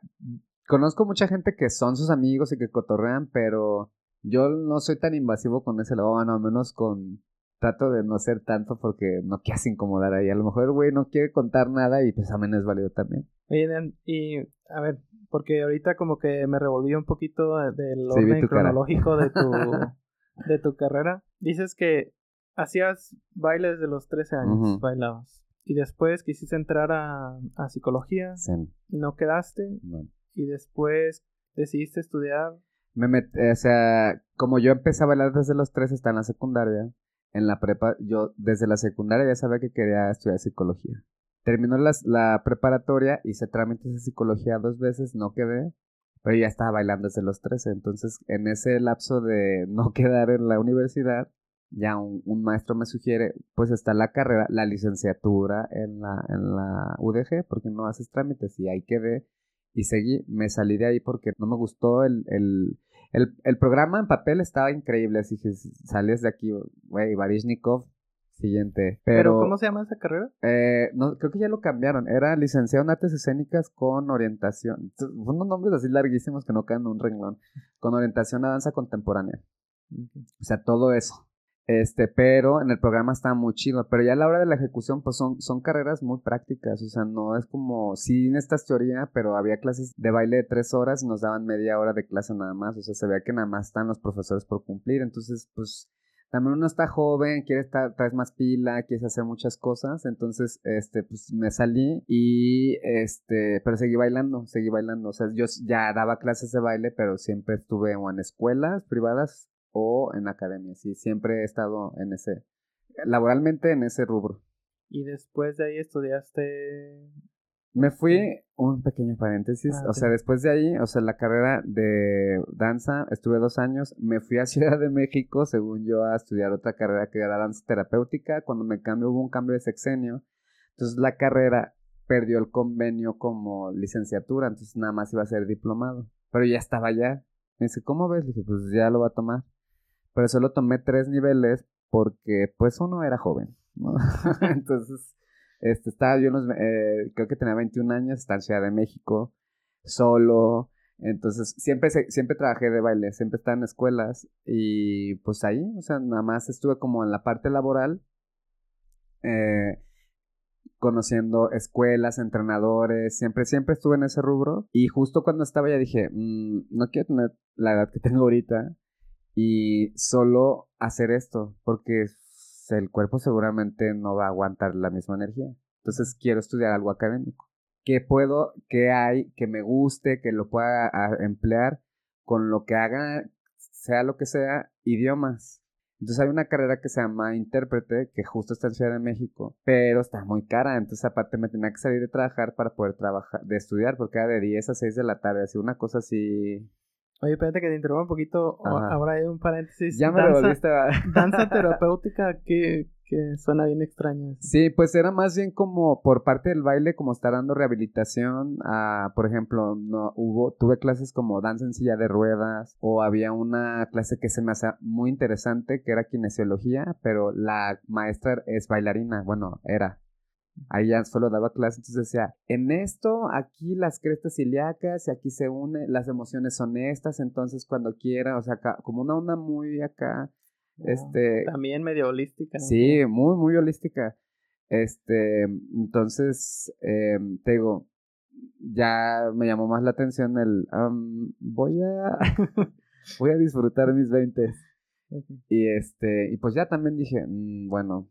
conozco mucha gente que son sus amigos y que cotorrean, pero yo no soy tan invasivo con ese lado, bueno, al menos con... Trato de no ser tanto porque no quieras incomodar ahí. A lo mejor el güey no quiere contar nada y pues también es válido también. Oye, y a ver, porque ahorita como que me revolví un poquito del orden cronológico de tu, [laughs] de tu carrera. Dices que hacías bailes de los 13 años, bailabas. Y después quisiste entrar a, a psicología. Sí. No quedaste. Y después decidiste estudiar. Me o sea, como yo empecé a bailar desde los 13 hasta en la secundaria, en la prepa, yo desde la secundaria ya sabía que quería estudiar psicología. Terminó la preparatoria, hice trámites de psicología dos veces, no quedé, pero ya estaba bailando desde los 13. Entonces, en ese lapso de no [laughs] quedar en la universidad, ya un, maestro me sugiere, pues está la carrera, la licenciatura en la, en la UDG, porque no haces trámites y ahí quedé y seguí, me salí de ahí porque no me gustó el, el, el, programa en papel estaba increíble, así que sales de aquí, güey, Varishnikov, siguiente. Pero, ¿cómo se llama esa carrera? Eh, no, creo que ya lo cambiaron, era licenciado en artes escénicas con orientación, unos nombres así larguísimos que no caen en un renglón, con orientación a danza contemporánea. O sea, todo eso. Este, pero en el programa está muy chido. Pero ya a la hora de la ejecución, pues son, son carreras muy prácticas. O sea, no es como, sí necesitas teoría, pero había clases de baile de tres horas y nos daban media hora de clase nada más. O sea, se veía que nada más están los profesores por cumplir. Entonces, pues, también uno está joven, quiere estar, traes más pila, quieres hacer muchas cosas. Entonces, este, pues me salí y, este, pero seguí bailando, seguí bailando. O sea, yo ya daba clases de baile, pero siempre estuve en escuelas privadas o en academia. Sí, siempre he estado en ese, laboralmente en ese rubro. ¿Y después de ahí estudiaste? Me fui, un pequeño paréntesis, ah, o sea, después de ahí, o sea, la carrera de danza, estuve dos años, me fui a [laughs] Ciudad de México, según yo, a estudiar otra carrera que era danza terapéutica, cuando me cambió hubo un cambio de sexenio, entonces la carrera perdió el convenio como licenciatura, entonces nada más iba a ser diplomado, pero ya estaba allá. Me dice, ¿cómo ves? Le dije, pues ya lo va a tomar pero solo tomé tres niveles porque pues uno era joven, ¿no? [laughs] Entonces, este, estaba yo, eh, creo que tenía 21 años, estaba en Ciudad de México, solo, entonces siempre, siempre trabajé de baile, siempre estaba en escuelas y pues ahí, o sea, nada más estuve como en la parte laboral, eh, conociendo escuelas, entrenadores, siempre, siempre estuve en ese rubro. Y justo cuando estaba ya dije, mm, no quiero tener la edad que tengo ahorita, y solo hacer esto, porque el cuerpo seguramente no va a aguantar la misma energía. Entonces quiero estudiar algo académico. ¿Qué puedo, qué hay, que me guste, que lo pueda emplear con lo que haga, sea lo que sea, idiomas? Entonces hay una carrera que se llama intérprete, que justo está en Ciudad de México, pero está muy cara. Entonces aparte me tenía que salir de trabajar para poder trabajar, de estudiar, porque era de 10 a 6 de la tarde, así una cosa así Oye, espérate que te interrumpa un poquito. Ahora hay un paréntesis. Ya me danza, volviste a... [laughs] danza terapéutica que, que suena bien extraño. Sí, pues era más bien como por parte del baile, como estar dando rehabilitación a, por ejemplo, no hubo, tuve clases como danza en silla de ruedas, o había una clase que se me hacía muy interesante, que era kinesiología, pero la maestra es bailarina, bueno, era, Ahí ya solo daba clases, entonces decía, en esto, aquí las crestas ilíacas y aquí se unen, las emociones son estas, entonces cuando quiera, o sea, como una onda muy acá, este... También medio holística. Sí, muy, muy holística. Este, entonces, em, te digo, ya me llamó más la atención el, voy a, [laughs] voy a disfrutar mis 20. Y este, y pues ya también dije, mm, bueno,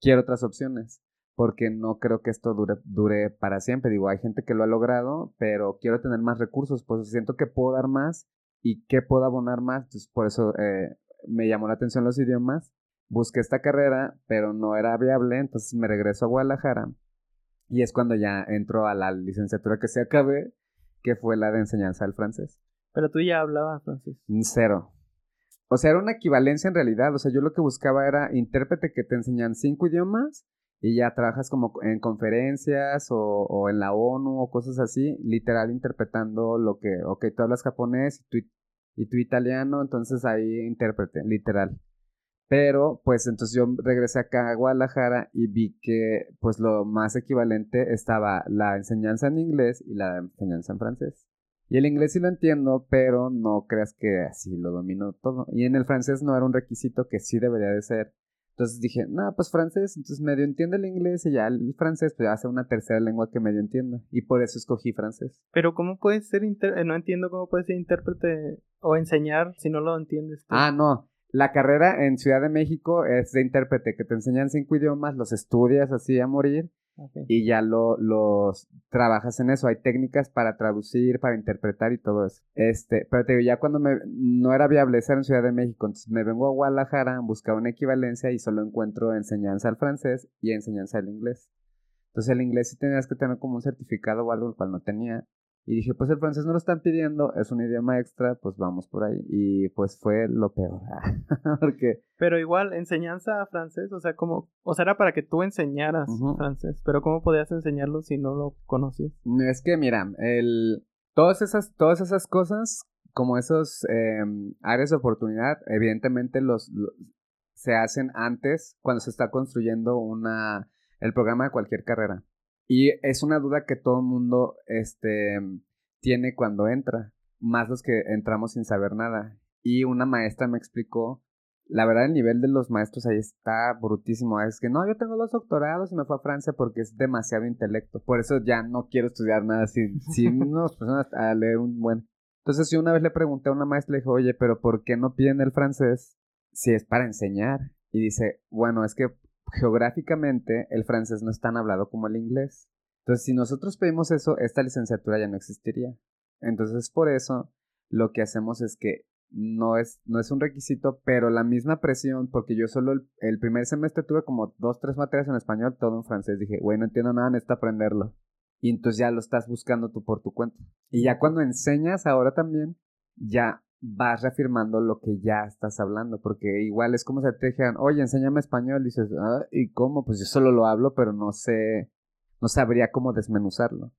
quiero otras opciones porque no creo que esto dure, dure para siempre. Digo, hay gente que lo ha logrado, pero quiero tener más recursos, pues siento que puedo dar más y que puedo abonar más. Entonces, por eso eh, me llamó la atención los idiomas. Busqué esta carrera, pero no era viable, entonces me regreso a Guadalajara. Y es cuando ya entro a la licenciatura que se acabe, que fue la de enseñanza del francés. Pero tú ya hablabas francés. Cero. O sea, era una equivalencia en realidad. O sea, yo lo que buscaba era intérprete que te enseñan cinco idiomas y ya trabajas como en conferencias o, en la ONU o cosas así, literal interpretando lo que, ok, tú hablas japonés y tú, y tú italiano, entonces ahí intérprete, literal. Pero, pues entonces yo regresé acá a Guadalajara y vi que, pues lo más equivalente estaba la enseñanza en inglés y la enseñanza en francés. Y el inglés sí lo entiendo, pero no creas que así lo domino todo. Y en el francés no era un requisito que sí debería de ser. Entonces dije, no, pues francés, entonces medio entiendo el inglés y ya el francés, pues ya hace una tercera lengua que medio entiendo. Y por eso escogí francés. Pero ¿cómo puedes ser, eh, no entiendo cómo puedes ser intérprete o enseñar si no lo entiendes? Ah, no. La carrera en Ciudad de México es de intérprete, que te enseñan cinco idiomas, los estudias así a morir y ya lo, los trabajas en eso. Hay técnicas para traducir, para interpretar y todo eso. Este, pero te digo, ya cuando me, no era viable ser en Ciudad de México, entonces me vengo a Guadalajara, buscar una equivalencia y solo encuentro enseñanza al francés y enseñanza al inglés. Entonces el inglés sí tenías que tener como un certificado o algo, el cual no tenía. Y dije, pues el francés no lo están pidiendo, es un idioma extra, pues vamos por ahí. Y pues fue lo peor. [laughs] Porque... Pero igual, enseñanza francés, o sea, como, o sea, era para que tú enseñaras francés, pero ¿cómo podías enseñarlo si no lo conocías? Es que, mira, el, todas, esas, todas esas cosas, como esos em, áreas de oportunidad, evidentemente los, se hacen antes cuando se está construyendo una, el programa de cualquier carrera. Y es una duda que todo el mundo este, tiene cuando entra, más los que entramos sin saber nada. Y una maestra me explicó, la verdad el nivel de los maestros ahí está brutísimo. Es que no, yo tengo dos doctorados y me fue a Francia porque es demasiado intelecto. Por eso ya no quiero estudiar nada sin, sin unas [laughs] personas a leer un buen. Entonces yo una vez le pregunté a una maestra, le dije, oye, pero ¿por qué no piden el francés si es para enseñar? Y dice, bueno, es que geográficamente el francés no es tan hablado como el inglés. Entonces, si nosotros pedimos eso, esta licenciatura ya no existiría. Entonces, por eso, lo que hacemos es que no es, no es un requisito, pero la misma presión, porque yo solo el, primer semestre tuve como dos, tres materias en español, todo en francés. Dije, güey, no entiendo nada, necesito aprenderlo. Y entonces ya lo estás buscando tú por tu cuenta. Y ya cuando enseñas ahora también, ya vas reafirmando lo que ya estás hablando, porque igual es como si te dijeran, oye, enséñame español, dices, ah, ¿y cómo? Pues yo solo lo hablo, pero no sé, no sabría cómo desmenuzarlo.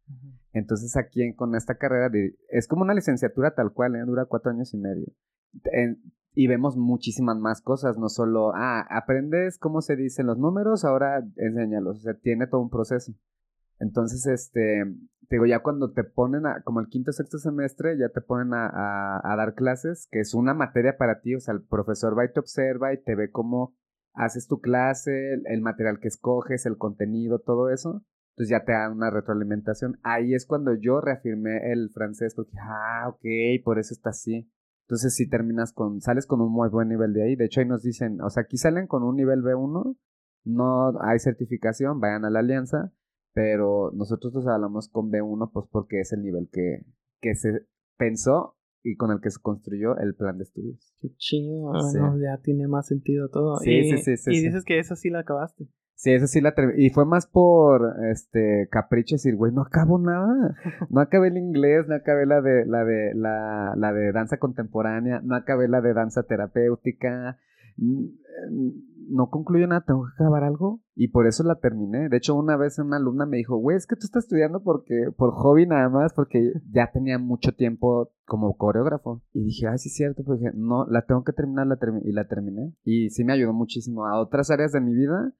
Entonces aquí con esta carrera es como una licenciatura tal cual, ¿eh? dura cuatro años y medio. y vemos muchísimas más cosas, no solo, ah, aprendes cómo se dicen los números, ahora enséñalos, o sea, tiene todo un proceso. Entonces, este, te digo, ya cuando te ponen a, como el quinto sexto semestre, ya te ponen a, a, dar clases, que es una materia para ti, o sea, el profesor va y te observa y te ve cómo haces tu clase, el, material que escoges, el contenido, todo eso. Entonces ya te da una retroalimentación. Ahí es cuando yo reafirmé el francés, porque, ah, ok, por eso está así. Entonces si terminas con, sales con un muy buen nivel de ahí. De hecho ahí nos dicen, o sea, aquí salen con un nivel B1, no hay certificación, vayan a la alianza pero nosotros nos hablamos con B1 pues porque es el nivel que, que se pensó y con el que se construyó el plan de estudios. Qué chido, ya tiene más sentido todo. Sí, y, sí, sí, Y dices que esa sí la acabaste. Sí, esa sí la terminé. Y fue más por este capricho decir, güey, no acabo nada. [laughs] No acabé el inglés, no acabé la de la de la, la de danza contemporánea, no acabé la de danza terapéutica. Mm, no concluyo nada, tengo que acabar algo. Y por eso la terminé. De hecho, una vez una alumna me dijo, güey, es que tú estás estudiando porque, por hobby nada más, porque ya tenía mucho tiempo como coreógrafo. Y dije, ay, sí es cierto, porque no, la tengo que terminar, la y la terminé. Y sí me ayudó muchísimo a otras áreas de mi vida.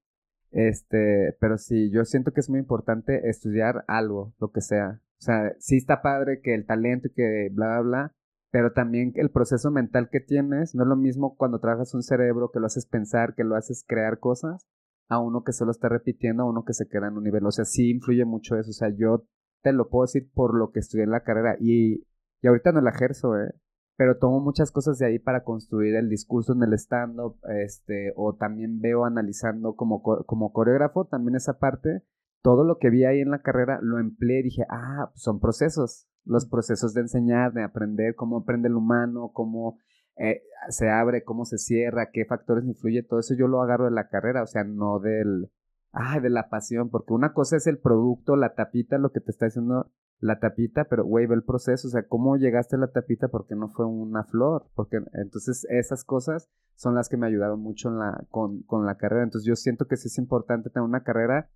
Este, pero sí, yo siento que es muy importante estudiar algo, lo que sea. O sea, sí está padre que el talento y que bla, bla, bla, pero también el proceso mental que tienes no es lo mismo cuando trabajas un cerebro que lo haces pensar, que lo haces crear cosas, a uno que solo está repitiendo, a uno que se queda en un nivel. O sea, sí influye mucho eso. O sea, yo te lo puedo decir por lo que estudié en la carrera y, y ahorita no la ejerzo, ¿eh? Pero tomo muchas cosas de ahí para construir el discurso en el stand-up, este, o también veo analizando como, como coreógrafo también esa parte. Todo lo que vi ahí en la carrera lo empleé y dije, ah, son procesos los procesos de enseñar, de aprender, cómo aprende el humano, cómo eh, se abre, cómo se cierra, qué factores influye, todo eso yo lo agarro de la carrera, o sea, no del, ah, de la pasión, porque una cosa es el producto, la tapita, lo que te está diciendo la tapita, pero güey, ve el proceso, o sea, cómo llegaste a la tapita porque no fue una flor, porque entonces esas cosas son las que me ayudaron mucho en la, con, con la carrera, entonces yo siento que sí es importante tener una carrera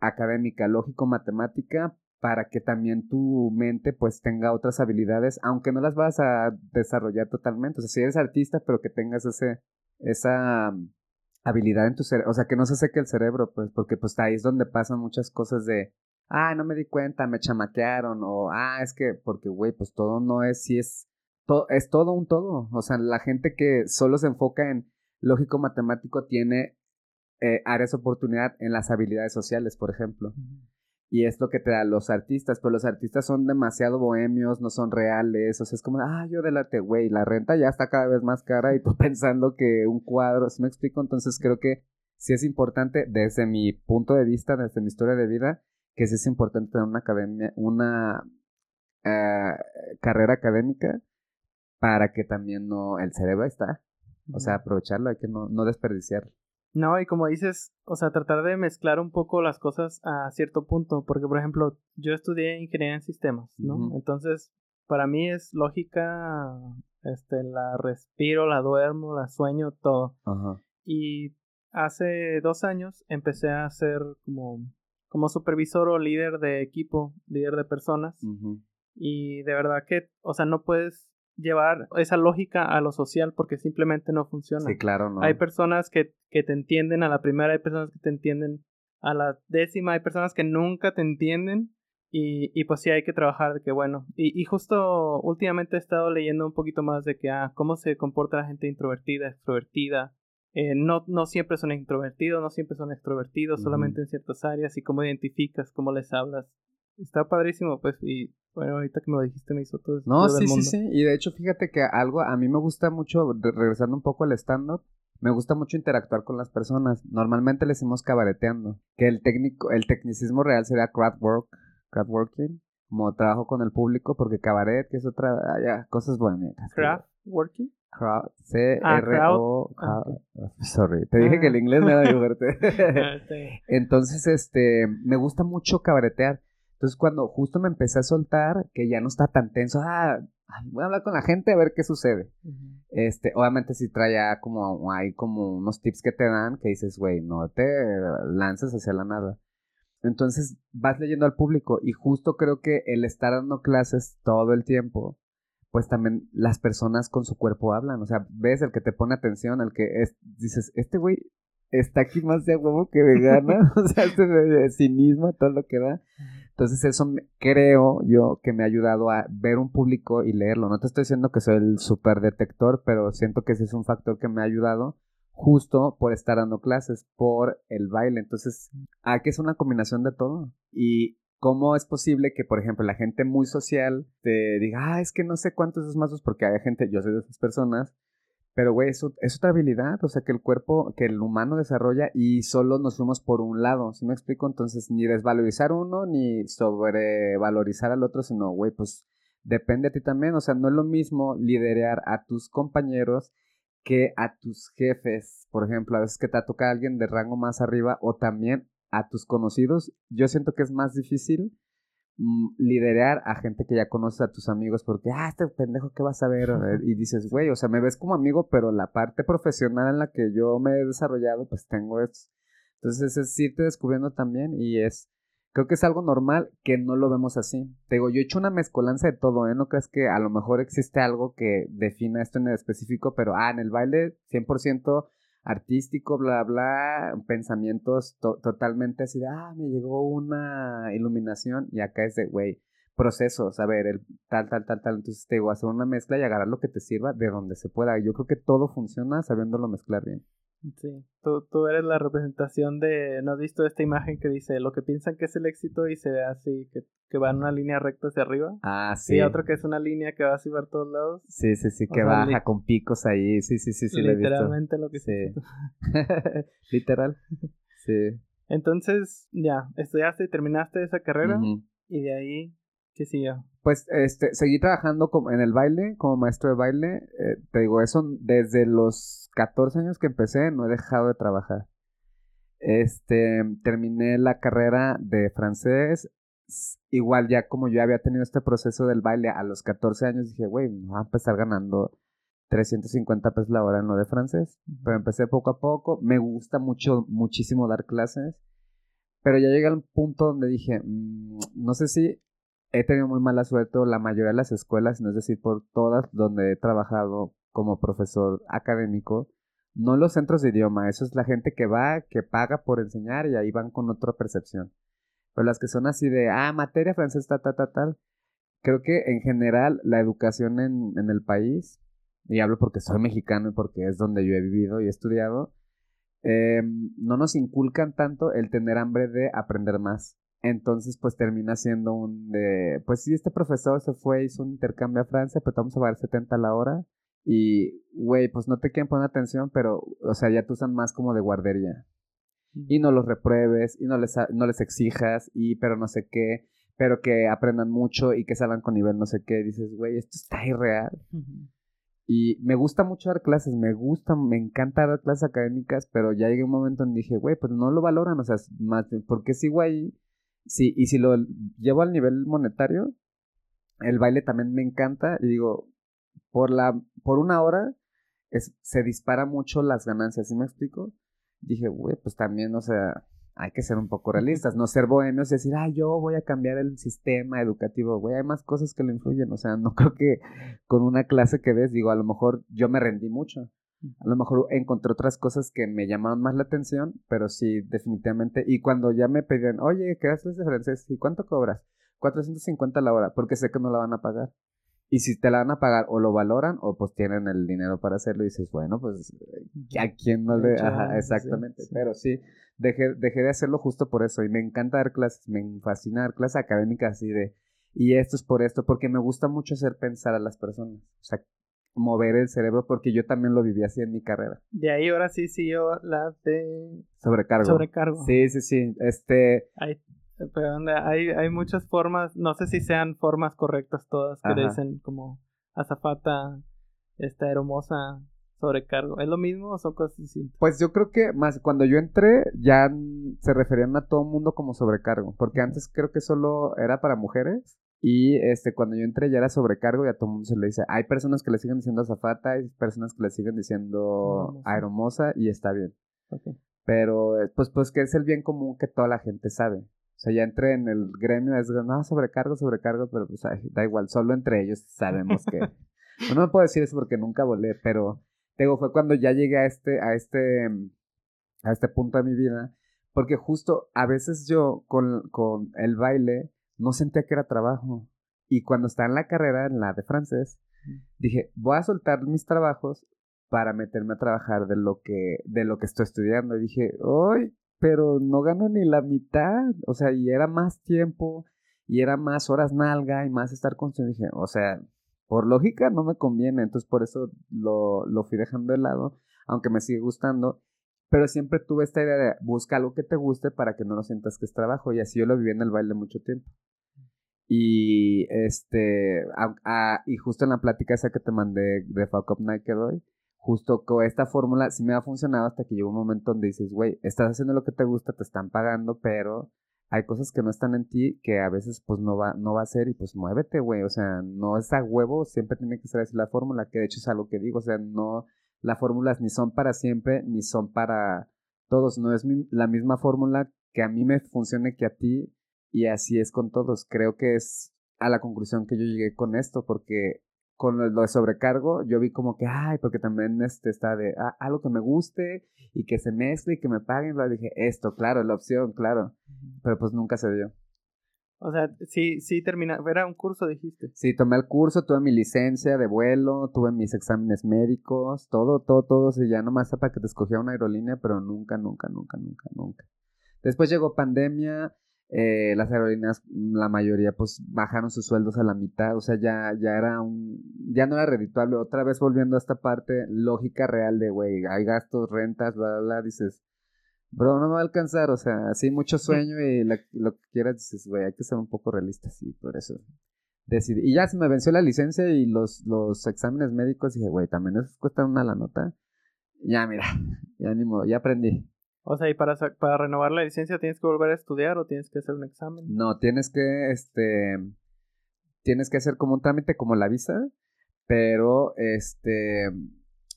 académica, lógico-matemática, para que también tu mente pues tenga otras habilidades, aunque no las vas a desarrollar totalmente. O sea, si eres artista, pero que tengas ese, esa mm, habilidad en tu cerebro, o sea, que no se seque el cerebro, pues, porque pues ahí es donde pasan muchas cosas de, ah, no me di cuenta, me chamaquearon, o, ah, es que, porque, güey, pues todo no es, si es, todo, es todo un todo. O sea, la gente que solo se enfoca en lógico matemático tiene eh, áreas oportunidad en las habilidades sociales, por ejemplo. Y es lo que te da los artistas, pero los artistas son demasiado bohemios, no son reales, o sea, es como, ah, yo delate, güey, la renta ya está cada vez más cara y tú [laughs] pensando que un cuadro, ¿sí me explico? Entonces creo que sí es importante, desde mi punto de vista, desde mi historia de vida, que sí es importante tener una academia, una eh, carrera académica para que también no, el cerebro está, o sea, aprovecharlo, hay que no, no desperdiciarlo. No, y como dices, o sea, tratar de mezclar un poco las cosas a cierto punto, porque por ejemplo, yo estudié ingeniería en sistemas, ¿no? Entonces, para mí es lógica, este, la respiro, la duermo, la sueño, todo. Ajá. Y hace dos años empecé a ser como, como supervisor o líder de equipo, líder de personas. Y de verdad que, o sea, no puedes llevar esa lógica a lo social porque simplemente no funciona. Sí, claro, no. Hay personas que, que te entienden a la primera, hay personas que te entienden a la décima, hay personas que nunca te entienden y, y pues sí hay que trabajar de que bueno. Y, y justo últimamente he estado leyendo un poquito más de que, ah, cómo se comporta la gente introvertida, extrovertida. Eh, no, no siempre son introvertidos, no siempre son extrovertidos, solamente en ciertas áreas y cómo identificas, cómo les hablas. Está padrísimo, pues, y bueno, ahorita que me lo dijiste me hizo todo eso. No, sí, sí, sí. Y de hecho, fíjate que algo a mí me gusta mucho, regresando un poco al stand-up, me gusta mucho interactuar con las personas. Normalmente le decimos cabareteando. Que el técnico, el tecnicismo real sería crowd work, crowd working, como trabajo con el público, porque cabaret, que es otra, ah, ya, cosas buenas. Crowd working. Crowd, C-R-O, ah, [laughs] sorry, te dije que el inglés me da fuerte. [laughs] Ah, [laughs] Entonces, este, me gusta mucho cabaretear. Entonces cuando justo me empecé a soltar, que ya no está tan tenso, ah, voy a hablar con la gente a ver qué sucede. Este, obviamente si trae como, hay como unos tips que te dan que dices, güey, no te lances hacia la nada. Entonces vas leyendo al público y justo creo que el estar dando clases todo el tiempo, pues también las personas con su cuerpo hablan. O sea, ves el que te pone atención, el que es, dices, este güey está aquí más de huevo que de gana, [laughs] o sea, este de cinismo, todo lo que da. Entonces eso creo yo que me ha ayudado a ver un público y leerlo. No te estoy diciendo que soy el super detector, pero siento que ese es un factor que me ha ayudado justo por estar dando clases, por el baile. Entonces, aquí es una combinación de todo. Y cómo es posible que, por ejemplo, la gente muy social te diga, ah, es que no sé cuántos es más, porque hay gente, yo soy de esas personas, pero, güey, eso es otra habilidad, o sea, que el cuerpo, que el humano desarrolla y solo nos fuimos por un lado, ¿sí me explico? Entonces, ni desvalorizar uno, ni sobrevalorizar al otro, sino, güey, pues depende a ti también, o sea, no es lo mismo liderar a tus compañeros que a tus jefes, por ejemplo, a veces que te toca alguien de rango más arriba o también a tus conocidos, yo siento que es más difícil liderar a gente que ya conoces a tus amigos porque, ah, este pendejo, ¿qué vas a ver? Y dices, güey, o sea, me ves como amigo, pero la parte profesional en la que yo me he desarrollado, pues tengo esto. Entonces es irte descubriendo también y es, creo que es algo normal que no lo vemos así. Te digo, yo he hecho una mezcolanza de todo, ¿eh? No crees que a lo mejor existe algo que defina esto en el específico, pero, ah, en el baile 100% artístico, bla, bla, pensamientos totalmente así de, ah, me llegó una iluminación y acá es de, güey, procesos, a ver, el tal, tal, tal, tal, entonces te digo, hacer una mezcla y agarrar lo que te sirva de donde se pueda. Yo creo que todo funciona sabiéndolo mezclar bien. Sí, tú, tú eres la representación de, ¿no has visto esta imagen que dice lo que piensan que es el éxito y se ve así, que, que va en una línea recta hacia arriba? Ah, sí. Y otro que es una línea que va así por todos lados. Sí, sí, sí, que baja con picos ahí, sí, sí, sí, sí. Literalmente lo, que sí. [laughs] Literal, [laughs] sí. Entonces, ya, estudiaste, terminaste esa carrera y de ahí ¿Qué siguió? Pues este, seguí trabajando como en el baile, como maestro de baile. Eh, te digo, eso desde los 14 años que empecé, no he dejado de trabajar. Este, terminé la carrera de francés. Igual ya como yo había tenido este proceso del baile a los 14 años, dije, güey, voy a empezar ganando 350 pesos la hora en lo de francés. Pero empecé poco a poco. Me gusta mucho, muchísimo dar clases. Pero ya llegué al punto donde dije, mm, no sé si he tenido muy mala suerte, la mayoría de las escuelas, no es decir, por todas donde he trabajado como profesor académico, no los centros de idioma, eso es la gente que va, que paga por enseñar y ahí van con otra percepción. Pero las que son así de, ah, materia francesa, ta, ta, tal, creo que en general la educación en, en el país, y hablo porque soy mexicano y porque es donde yo he vivido y he estudiado, em, no nos inculcan tanto el tener hambre de aprender más. Entonces, pues termina siendo un de, pues sí, este profesor se fue, hizo un intercambio a Francia, pero vamos a pagar 70 a la hora. Y, güey, pues no te quieren poner atención, pero, o sea, ya te usan más como de guardería. Y no los repruebes, y no les, no les exijas, y pero no sé qué, pero que aprendan mucho y que salgan con nivel no sé qué. dices, güey, esto está irreal. Y me gusta mucho dar clases, me gusta, me encanta dar clases académicas, pero ya llegué un momento en dije, güey, pues no lo valoran, o sea, más, porque sigo ahí, sí, y si lo llevo al nivel monetario, el baile también me encanta, y digo, por la, por una hora, es, se dispara mucho las ganancias, ¿sí me explico? Dije, güey, pues también, o sea, hay que ser un poco realistas, no ser bohemios y decir, ah, yo voy a cambiar el sistema educativo, güey, hay más cosas que lo influyen, o sea, no [laughs] creo que con una clase que des, digo, a lo mejor yo me rendí mucho, a lo mejor encontré otras cosas que me llamaron más la atención, pero sí, definitivamente, y cuando ya me pedían, oye, ¿qué haces de francés? ¿Y cuánto cobras? 450 la hora, porque sé que no la van a pagar. Y si te la van a pagar o lo valoran o pues tienen el dinero para hacerlo y dices, bueno, pues a quién no le... Ajá, exactamente. Pero sí, dejé, dejé de hacerlo justo por eso y me encanta dar clases, me fascina dar clases académicas así de... Y esto es por esto, porque me gusta mucho hacer pensar a las personas. O sea, mover el cerebro porque yo también lo viví así en mi carrera. De ahí ahora sí siguió la de... Sobrecargo. Sobrecargo. Sí, sí, sí. Este... Pero hay, hay muchas formas, no sé si sean formas correctas todas que dicen como azafata, esta hermosa sobrecargo. ¿Es lo mismo o son cosas distintas? Pues yo creo que más cuando yo entré ya se referían a todo el mundo como sobrecargo, porque antes creo que solo era para mujeres y este cuando yo entré ya era sobrecargo y a todo mundo se le dice, hay personas que le siguen diciendo azafata, hay personas que le siguen diciendo aeromosa y está bien. Pero eh, pues pues que es el bien común que toda la gente sabe. O sea, ya entré en el gremio, es, no, sobrecargo, sobrecargo, pero pues da igual, solo entre ellos sabemos que... [laughs] no me puedo decir eso porque nunca volé, pero digo, fue cuando ya llegué a este, a este, a este punto de mi vida, porque justo a veces yo con, con el baile no sentía que era trabajo. Y cuando estaba en la carrera, en la de francés, dije, voy a soltar mis trabajos para meterme a trabajar de lo que, de lo que estoy estudiando. Y dije, hoy pero no gano ni la mitad, o sea, y era más tiempo, y era más horas nalga, y más estar con dije, o sea, por lógica no me conviene, entonces por eso lo, lo fui dejando de lado, aunque me sigue gustando, pero siempre tuve esta idea de busca algo que te guste para que no lo sientas que es trabajo, y así yo lo viví en el baile mucho tiempo. Y este, y justo en la plática esa que te mandé de Fuck Up Night que doy, justo con esta fórmula sí me ha funcionado hasta que llegó un momento donde dices, güey, estás haciendo lo que te gusta, te están pagando, pero hay cosas que no están en ti que a veces pues no va, no va a ser y pues muévete, güey, o sea, no es a huevo, siempre tiene que ser así la fórmula, que de hecho es algo que digo, o sea, no, las fórmulas ni son para siempre, ni son para todos, no es la misma fórmula que a mí me funcione que a ti y así es con todos, creo que es a la conclusión que yo llegué con esto, porque con lo de sobrecargo, yo vi como que, ay, porque también este está de ah, algo que me guste y que se mezcle y que me paguen. Y dije, esto, claro, la opción, claro. Pero pues nunca se dio. O sea, sí, sí termina, era un curso, dijiste. Sí, tomé el curso, tuve mi licencia de vuelo, tuve mis exámenes médicos, todo, todo, todo. Sí, ya nomás para que te escogía una aerolínea, pero nunca, nunca, nunca, nunca, nunca. Después llegó pandemia, eh, las aerolíneas, la mayoría, pues bajaron sus sueldos a la mitad, o sea, ya, ya era un, ya no era redituable. Otra vez volviendo a esta parte lógica real de, güey, hay gastos, rentas, bla, bla, bla, dices, bro, no me va a alcanzar, o sea, así mucho sueño y lo que quieras, dices, güey, hay que ser un poco realistas y por eso decidí. Y ya se me venció la licencia y los, los exámenes médicos, dije, güey, también eso cuesta una la nota. Ya, mira, ya ni modo, ya aprendí. O sea, y para, para renovar la licencia tienes que volver a estudiar o tienes que hacer un examen. No, tienes que, este, tienes que hacer como un trámite como la visa, pero, este,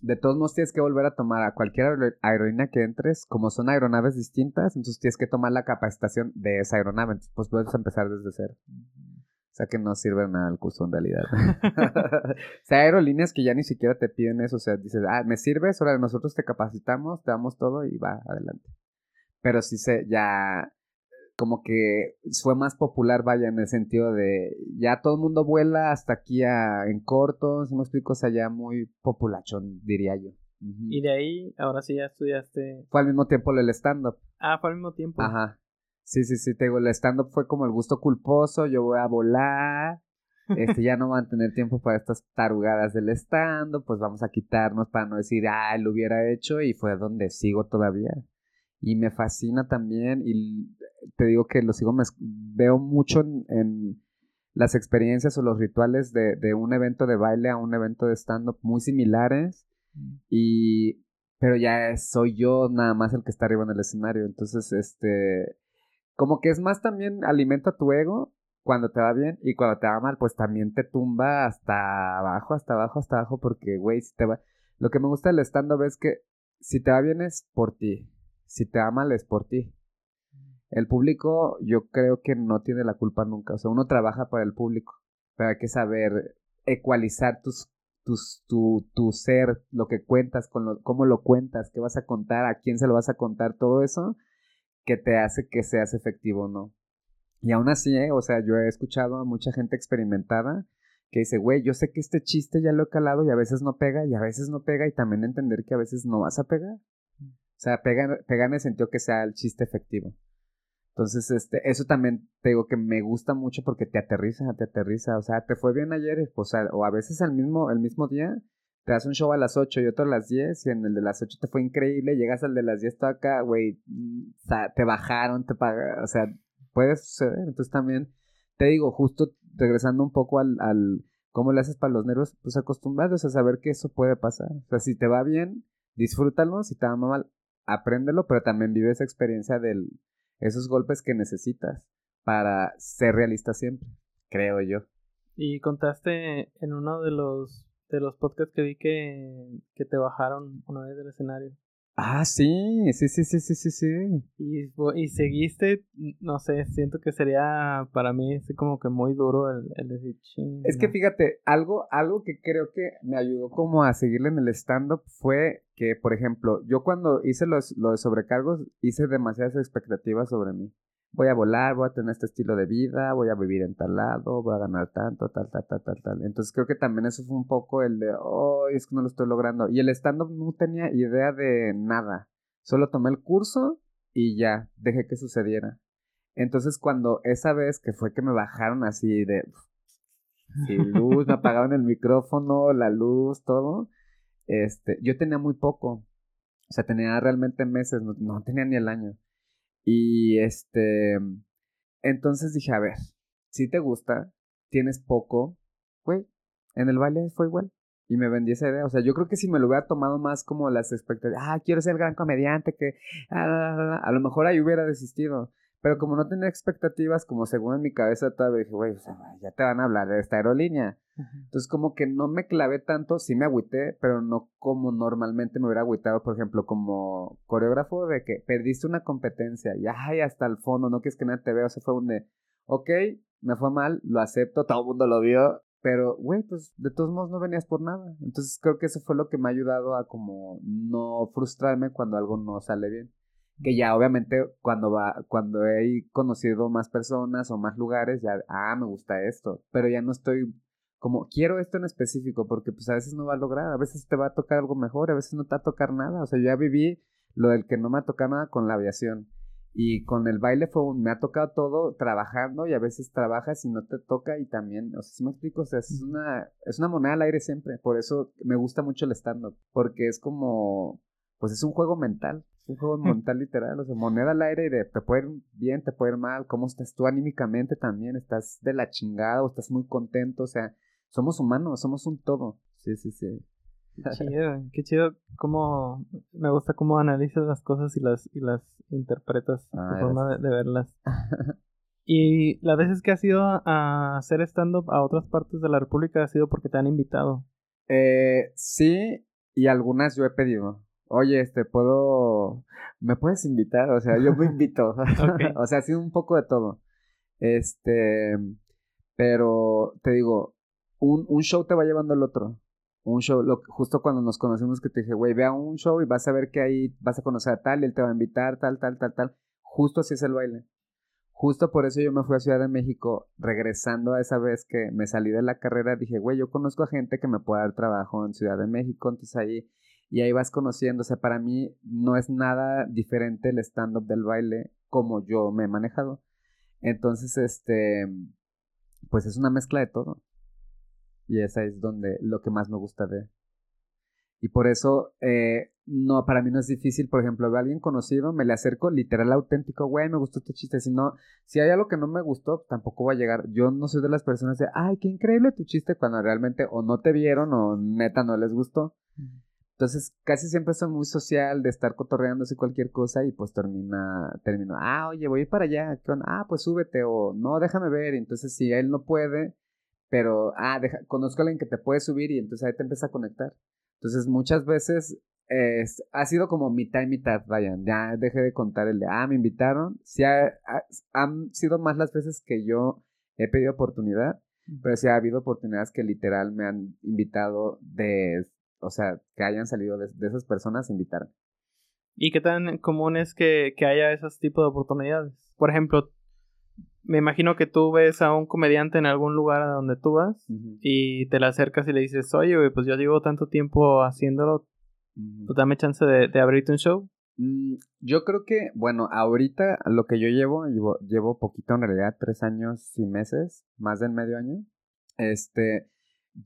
de todos modos tienes que volver a tomar a cualquier aerolínea que entres, como son aeronaves distintas, entonces tienes que tomar la capacitación de esa aeronave, entonces pues puedes empezar desde cero. O sea que no sirve nada el curso en realidad. [laughs] o sea, aerolíneas que ya ni siquiera te piden eso. O sea, dices, ah, me sirves, ahora nosotros te capacitamos, te damos todo y va, adelante. Pero sí se, ya, como que fue más popular, vaya, en el sentido de, ya todo el mundo vuela hasta aquí a, en corto, si me explico, o sea, ya muy populachón, diría yo. Y de ahí, ahora sí ya estudiaste. Fue al mismo tiempo el stand-up. Ah, fue al mismo tiempo. Ajá. Sí, sí, sí, te digo, el stand-up fue como el gusto culposo, yo voy a volar, este, ya no van a tener tiempo para estas tarugadas del stand-up, pues vamos a quitarnos para no decir, ah, lo hubiera hecho, y fue donde sigo todavía. Y me fascina también, y te digo que lo sigo, me veo mucho en, las experiencias o los rituales de, de un evento de baile a un evento de stand-up muy similares. Y, pero ya soy yo nada más el que está arriba en el escenario. Entonces, este, como que es más también alimenta tu ego cuando te va bien y cuando te va mal, pues también te tumba hasta abajo, hasta abajo, hasta abajo, porque, güey, si te va... Lo que me gusta del stand-up es que si te va bien es por ti, si te va mal es por ti. El público yo creo que no tiene la culpa nunca, o sea, uno trabaja para el público, pero hay que saber ecualizar tus, tus, tu, tu ser, lo que cuentas, con lo, cómo lo cuentas, qué vas a contar, a quién se lo vas a contar, todo eso que te hace que seas efectivo o no. Y aún así, ¿eh? o sea, yo he escuchado a mucha gente experimentada que dice, güey, yo sé que este chiste ya lo he calado y a veces no pega y a veces no pega y también entender que a veces no vas a pegar. O sea, pega, pega en el sentido que sea el chiste efectivo. Entonces, este, eso también te digo que me gusta mucho porque te aterriza, te aterriza. O sea, te fue bien ayer, pues, o a veces el mismo, el mismo día te das un show a las 8 y otro a las 10 y en el de las 8 te fue increíble, llegas al de las 10 todo acá, güey, sea, te bajaron, te pagaron, o sea, puede suceder. Entonces también, te digo, justo regresando un poco al, al cómo le haces para los nervios, pues acostumbrados a saber que eso puede pasar. O sea, si te va bien, disfrútalo, si te va mal, apréndelo, pero también vive esa experiencia de esos golpes que necesitas para ser realista siempre, creo yo. Y contaste en uno de los de los podcasts que vi que, que te bajaron una vez del escenario. Ah, sí, sí, sí, sí, sí, sí, sí. Y, y seguiste, no sé, siento que sería para mí así como que muy duro el, el decir Es que fíjate, algo, algo que creo que me ayudó como a seguirle en el stand-up fue que, por ejemplo, yo cuando hice los, los sobrecargos hice demasiadas expectativas sobre mí voy a volar, voy a tener este estilo de vida, voy a vivir en tal lado, voy a ganar tanto, tal, tal, tal, tal, tal. Entonces creo que también eso fue un poco el de, oh, es que no lo estoy logrando. Y el stand-up no tenía idea de nada. Solo tomé el curso y ya, dejé que sucediera. Entonces cuando esa vez que fue que me bajaron así de... Sin luz, me apagaron el micrófono, la luz, todo. Este, yo tenía muy poco. O sea, tenía realmente meses, no tenía ni el año. Y este, entonces dije, a ver, si te gusta, tienes poco, güey, en el baile fue igual. Y me vendí esa idea. O sea, yo creo que si me lo hubiera tomado más como las expectativas, ah, quiero ser el gran comediante, que ah, a lo mejor ahí hubiera desistido. Pero como no tenía expectativas, como según en mi cabeza todavía dije, güey, o sea, ya te van a hablar de esta aerolínea. Entonces como que no me clavé tanto, sí me agüité, pero no como normalmente me hubiera agüitado, por ejemplo, como coreógrafo de que perdiste una competencia y ay, hasta el fondo, no quieres que nadie te vea, o sea, fue un de, ok, me fue mal, lo acepto, todo el mundo lo vio, pero, güey, pues de todos modos no venías por nada. Entonces creo que eso fue lo que me ha ayudado a como no frustrarme cuando algo no sale bien que ya obviamente cuando va cuando he conocido más personas o más lugares ya ah me gusta esto pero ya no estoy como quiero esto en específico, porque pues a veces no va a lograr, a veces te va a tocar algo mejor, a veces no te va a tocar nada. O sea, yo ya viví lo del que no me ha tocado nada con la aviación. Y con el baile fue me ha tocado todo trabajando y a veces trabajas y no te toca y también, o sea, si me explico, o sea, es una, es una moneda al aire siempre. Por eso me gusta mucho el stand-up, porque es como, pues es un juego mental, un juego mental literal, o sea, moneda al aire y de te puede ir bien, te puede ir mal, cómo estás tú anímicamente también, estás de la chingada o estás muy contento, o sea, somos humanos, somos un todo. Sí, sí, sí. Qué [laughs] chido, qué chido cómo me gusta cómo analizas las cosas y las y las interpretas, tu ah, forma de, verlas. [laughs] y las veces que has ido a hacer stand-up a otras partes de la República ha sido porque te han invitado. Eh, sí, y algunas yo he pedido. Oye, este, puedo, me puedes invitar, o sea, yo me invito. [laughs] [laughs] o sea, ha sido un poco de todo. Este, pero te digo, un, un show te va llevando al otro. Un show, justo cuando nos conocimos que te dije, güey, ve a un show y vas a ver que ahí vas a conocer a tal y él te va a invitar, tal, tal, tal, tal. Justo así es el baile. Justo por eso yo me fui a Ciudad de México, regresando a esa vez que me salí de la carrera, dije, güey, yo conozco a gente que me puede dar trabajo en Ciudad de México, entonces ahí, y ahí vas conociendo, o sea, para mí no es nada diferente el stand-up del baile como yo me he manejado. Entonces, este, pues es una mezcla de todo. Y esa es donde lo que más me gusta de. Y por eso, eh, no, para mí no es difícil, por ejemplo, veo a alguien conocido, me le acerco literal auténtico, güey, me gustó este chiste. Si no, si hay algo que no me gustó, tampoco va a llegar. Yo no soy de las personas de, ay, qué increíble tu chiste, cuando realmente o no te vieron o neta no les gustó. Entonces, casi siempre soy muy social de estar cotorreándose cualquier cosa y pues termina, termino, ah, oye, voy a ir para allá, Ah, pues súbete o no, déjame ver. entonces, si él no puede, pero, ah, deja, conozco a alguien que te puede subir y entonces ahí te empieza a conectar. Entonces, muchas veces ha sido como mitad y mitad, vayan, ya dejé de contar el de, ah, me invitaron. Sí, han sido más las veces que yo he pedido oportunidad, pero sí ha habido oportunidades que literal me han invitado de o sea, que hayan salido de, esas personas invitar. ¿Y qué tan común es que, haya esos tipos de oportunidades? Por ejemplo, me imagino que tú ves a un comediante en algún lugar a donde tú vas y te le acercas y le dices, oye, pues yo llevo tanto tiempo haciéndolo, ¿tú dame chance de, abrirte un show? Mm, yo creo que, bueno, ahorita lo que yo llevo, llevo, llevo poquito en realidad, tres años y meses, más de medio año. Este,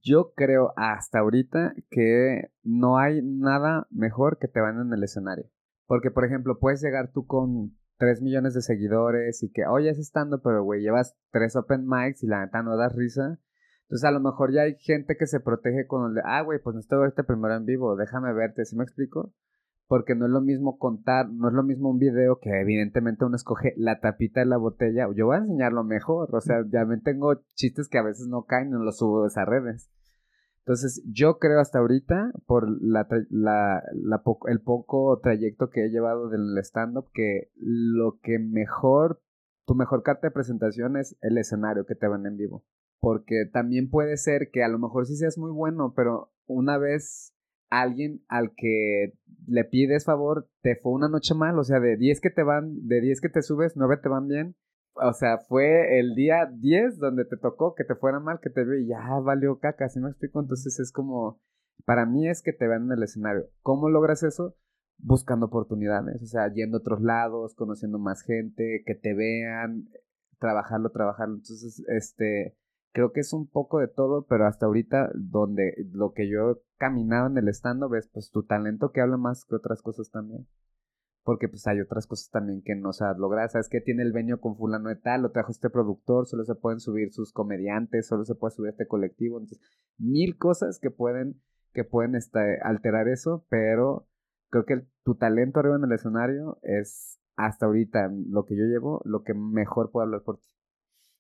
yo creo hasta ahorita que no hay nada mejor que te van en el escenario. Porque, por ejemplo, puedes llegar tú con 3 millones de seguidores y que, oye, es estando, pero güey, llevas tres open mics y la neta no das risa. Entonces, a lo mejor ya hay gente que se protege con el de, ah, güey, pues necesito verte primero en vivo, déjame verte, ¿sí me explico? Porque no es lo mismo contar, no es lo mismo un video que evidentemente uno escoge la tapita de la botella. Yo voy a enseñarlo mejor, o sea, ya me tengo chistes que a veces no caen, no los subo de esas redes. Entonces, yo creo hasta ahorita, por la, la, el poco trayecto que he llevado del stand-up, que lo que mejor, tu mejor carta de presentación es el escenario que te van en vivo. Porque también puede ser que a lo mejor sí seas muy bueno, pero una vez alguien al que le pides favor te fue una noche mal, o sea, de 10 que te van, de 10 que te subes, 9 te van bien. O sea, fue el día 10 donde te tocó que te fuera mal, que te vio y ya valió caca, ¿sí me explico? Entonces es como, para mí es que te vean en el escenario. ¿Cómo logras eso? Buscando oportunidades, o sea, yendo a otros lados, conociendo más gente, que te vean, trabajarlo, trabajarlo. Entonces, este, creo que es un poco de todo, pero hasta ahorita donde lo que yo he caminado en el stand ves pues tu talento que habla más que otras cosas también. Porque pues hay otras cosas también que no sabes lograr. ¿Sabes que tiene el veño con fulano de tal? Lo trajo este productor, solo se pueden subir sus comediantes, solo se puede subir este colectivo. Entonces, mil cosas que pueden, que pueden este, alterar eso, pero creo que tu talento arriba en el escenario es hasta ahorita lo que yo llevo, lo que mejor puedo hablar por ti.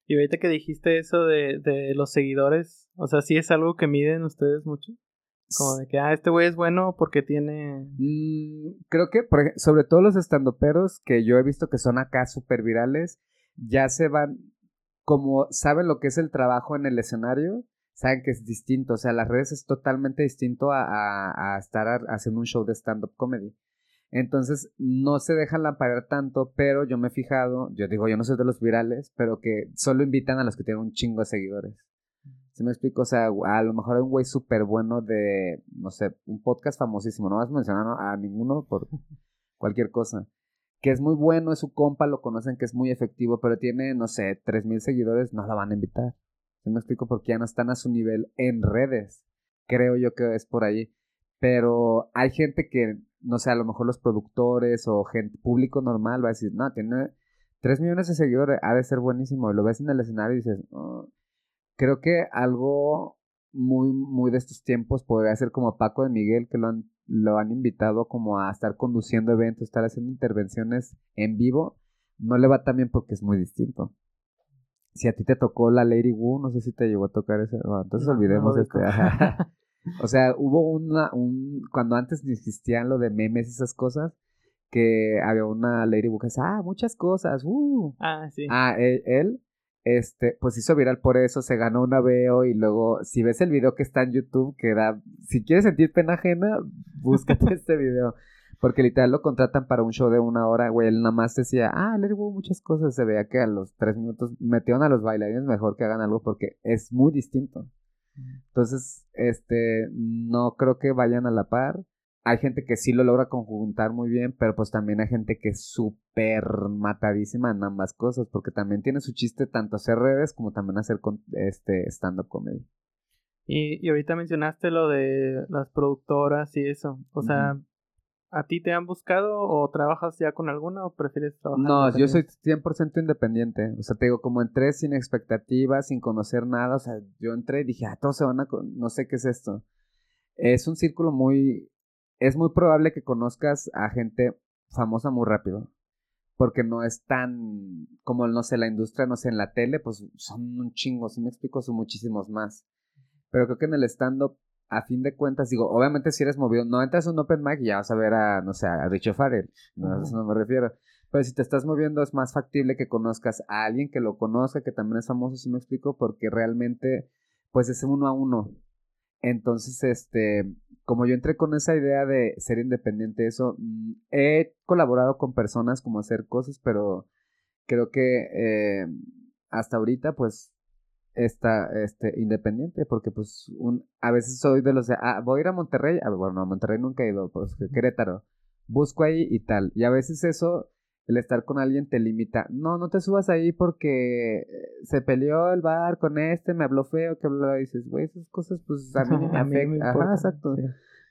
Y ahorita que dijiste eso de, de los seguidores, o sea, ¿sí es algo que miden ustedes mucho? Como de que, ah, este güey es bueno porque tiene... Mm, creo que, por sobre todo los estandoperos que yo he visto que son acá súper virales, ya se van, como saben lo que es el trabajo en el escenario, saben que es distinto, o sea, las redes es totalmente distinto a, a, a estar haciendo un show de stand-up comedy. Entonces no se dejan lamparar tanto, pero yo me he fijado, yo digo, yo no soy de los virales, pero que solo invitan a los que tienen un chingo de seguidores. ¿Sí me explico? O sea, a lo mejor hay un güey súper bueno de, no sé, un podcast famosísimo, no vas a mencionar a ninguno por [laughs] cualquier cosa. Que es muy bueno, es su compa, lo conocen que es muy efectivo, pero tiene, no sé, tres mil seguidores, no la van a invitar. ¿Sí me explico? Porque ya no están a su nivel en redes. Creo yo que es por ahí. Pero hay gente que no sé, a lo mejor los productores o gente, público normal va a decir, no, tiene 3 millones de seguidores, ha de ser buenísimo. Y lo ves en el escenario y dices, oh". creo que algo muy, muy de estos tiempos podría ser como Paco de Miguel, que lo han, lo han invitado como a estar conduciendo eventos, estar haciendo intervenciones en vivo. No le va tan bien porque es muy distinto. Si a ti te tocó la Lady Wu, no sé si te llegó a tocar ese. entonces olvidemos este. [laughs] O sea, hubo una, un, cuando antes existían lo de memes y esas cosas, que había una Ladybug que decía, ah, muchas cosas, uh. Ah, sí. Ah, e, él, este, pues hizo viral por eso, se ganó una veo y luego, si ves el video que está en YouTube, que da, si quieres sentir pena ajena, búscate [laughs] este video. Porque literal lo contratan para un show de una hora, güey. Él nada más decía, ah, Ladybug muchas cosas. Se veía que a los tres minutos metieron a los bailarines mejor que hagan algo porque es muy distinto. Entonces, este, no creo que vayan a la par. Hay gente que sí lo logra conjuntar muy bien, pero pues también hay gente que es súper matadísima en ambas cosas, porque también tiene su chiste tanto hacer redes como también hacer este stand-up comedy. Y, y ahorita mencionaste lo de las productoras y eso. O sea, ¿a ti te han buscado o trabajas ya con alguna o prefieres trabajar? No, yo soy 100% independiente. O sea, te digo, como entré sin expectativas, sin conocer nada. O sea, yo entré y dije, ah, todos se van a... No sé qué es esto. Es un círculo muy... Es muy probable que conozcas a gente famosa muy rápido porque no es tan como, no sé, la industria, no sé, en la tele, pues son un chingo, si me explico, son muchísimos más. Pero creo que en el stand-up, a fin de cuentas, digo, obviamente si eres movido, no entras a un open mic y ya vas a ver a, no sé, a Richard Farrell, no, a eso no me refiero. Pero si te estás moviendo es más factible que conozcas a alguien que lo conozca, que también es famoso, si me explico, porque realmente, pues es uno a uno. Entonces, este, como yo entré con esa idea de ser independiente, eso, mm, he colaborado con personas como hacer cosas, pero creo que eh, hasta ahorita, pues, está este, independiente, porque pues un, a veces soy de los de, ah, voy a ir a Monterrey, a, bueno, a Monterrey nunca he ido, pues Querétaro, busco ahí y tal, y a veces eso el estar con alguien te limita. No, no te subas ahí porque eh, se peleó el bar con este, me habló feo, que y dices, güey, esas cosas pues a mí [laughs] me afectan. Ajá, exacto.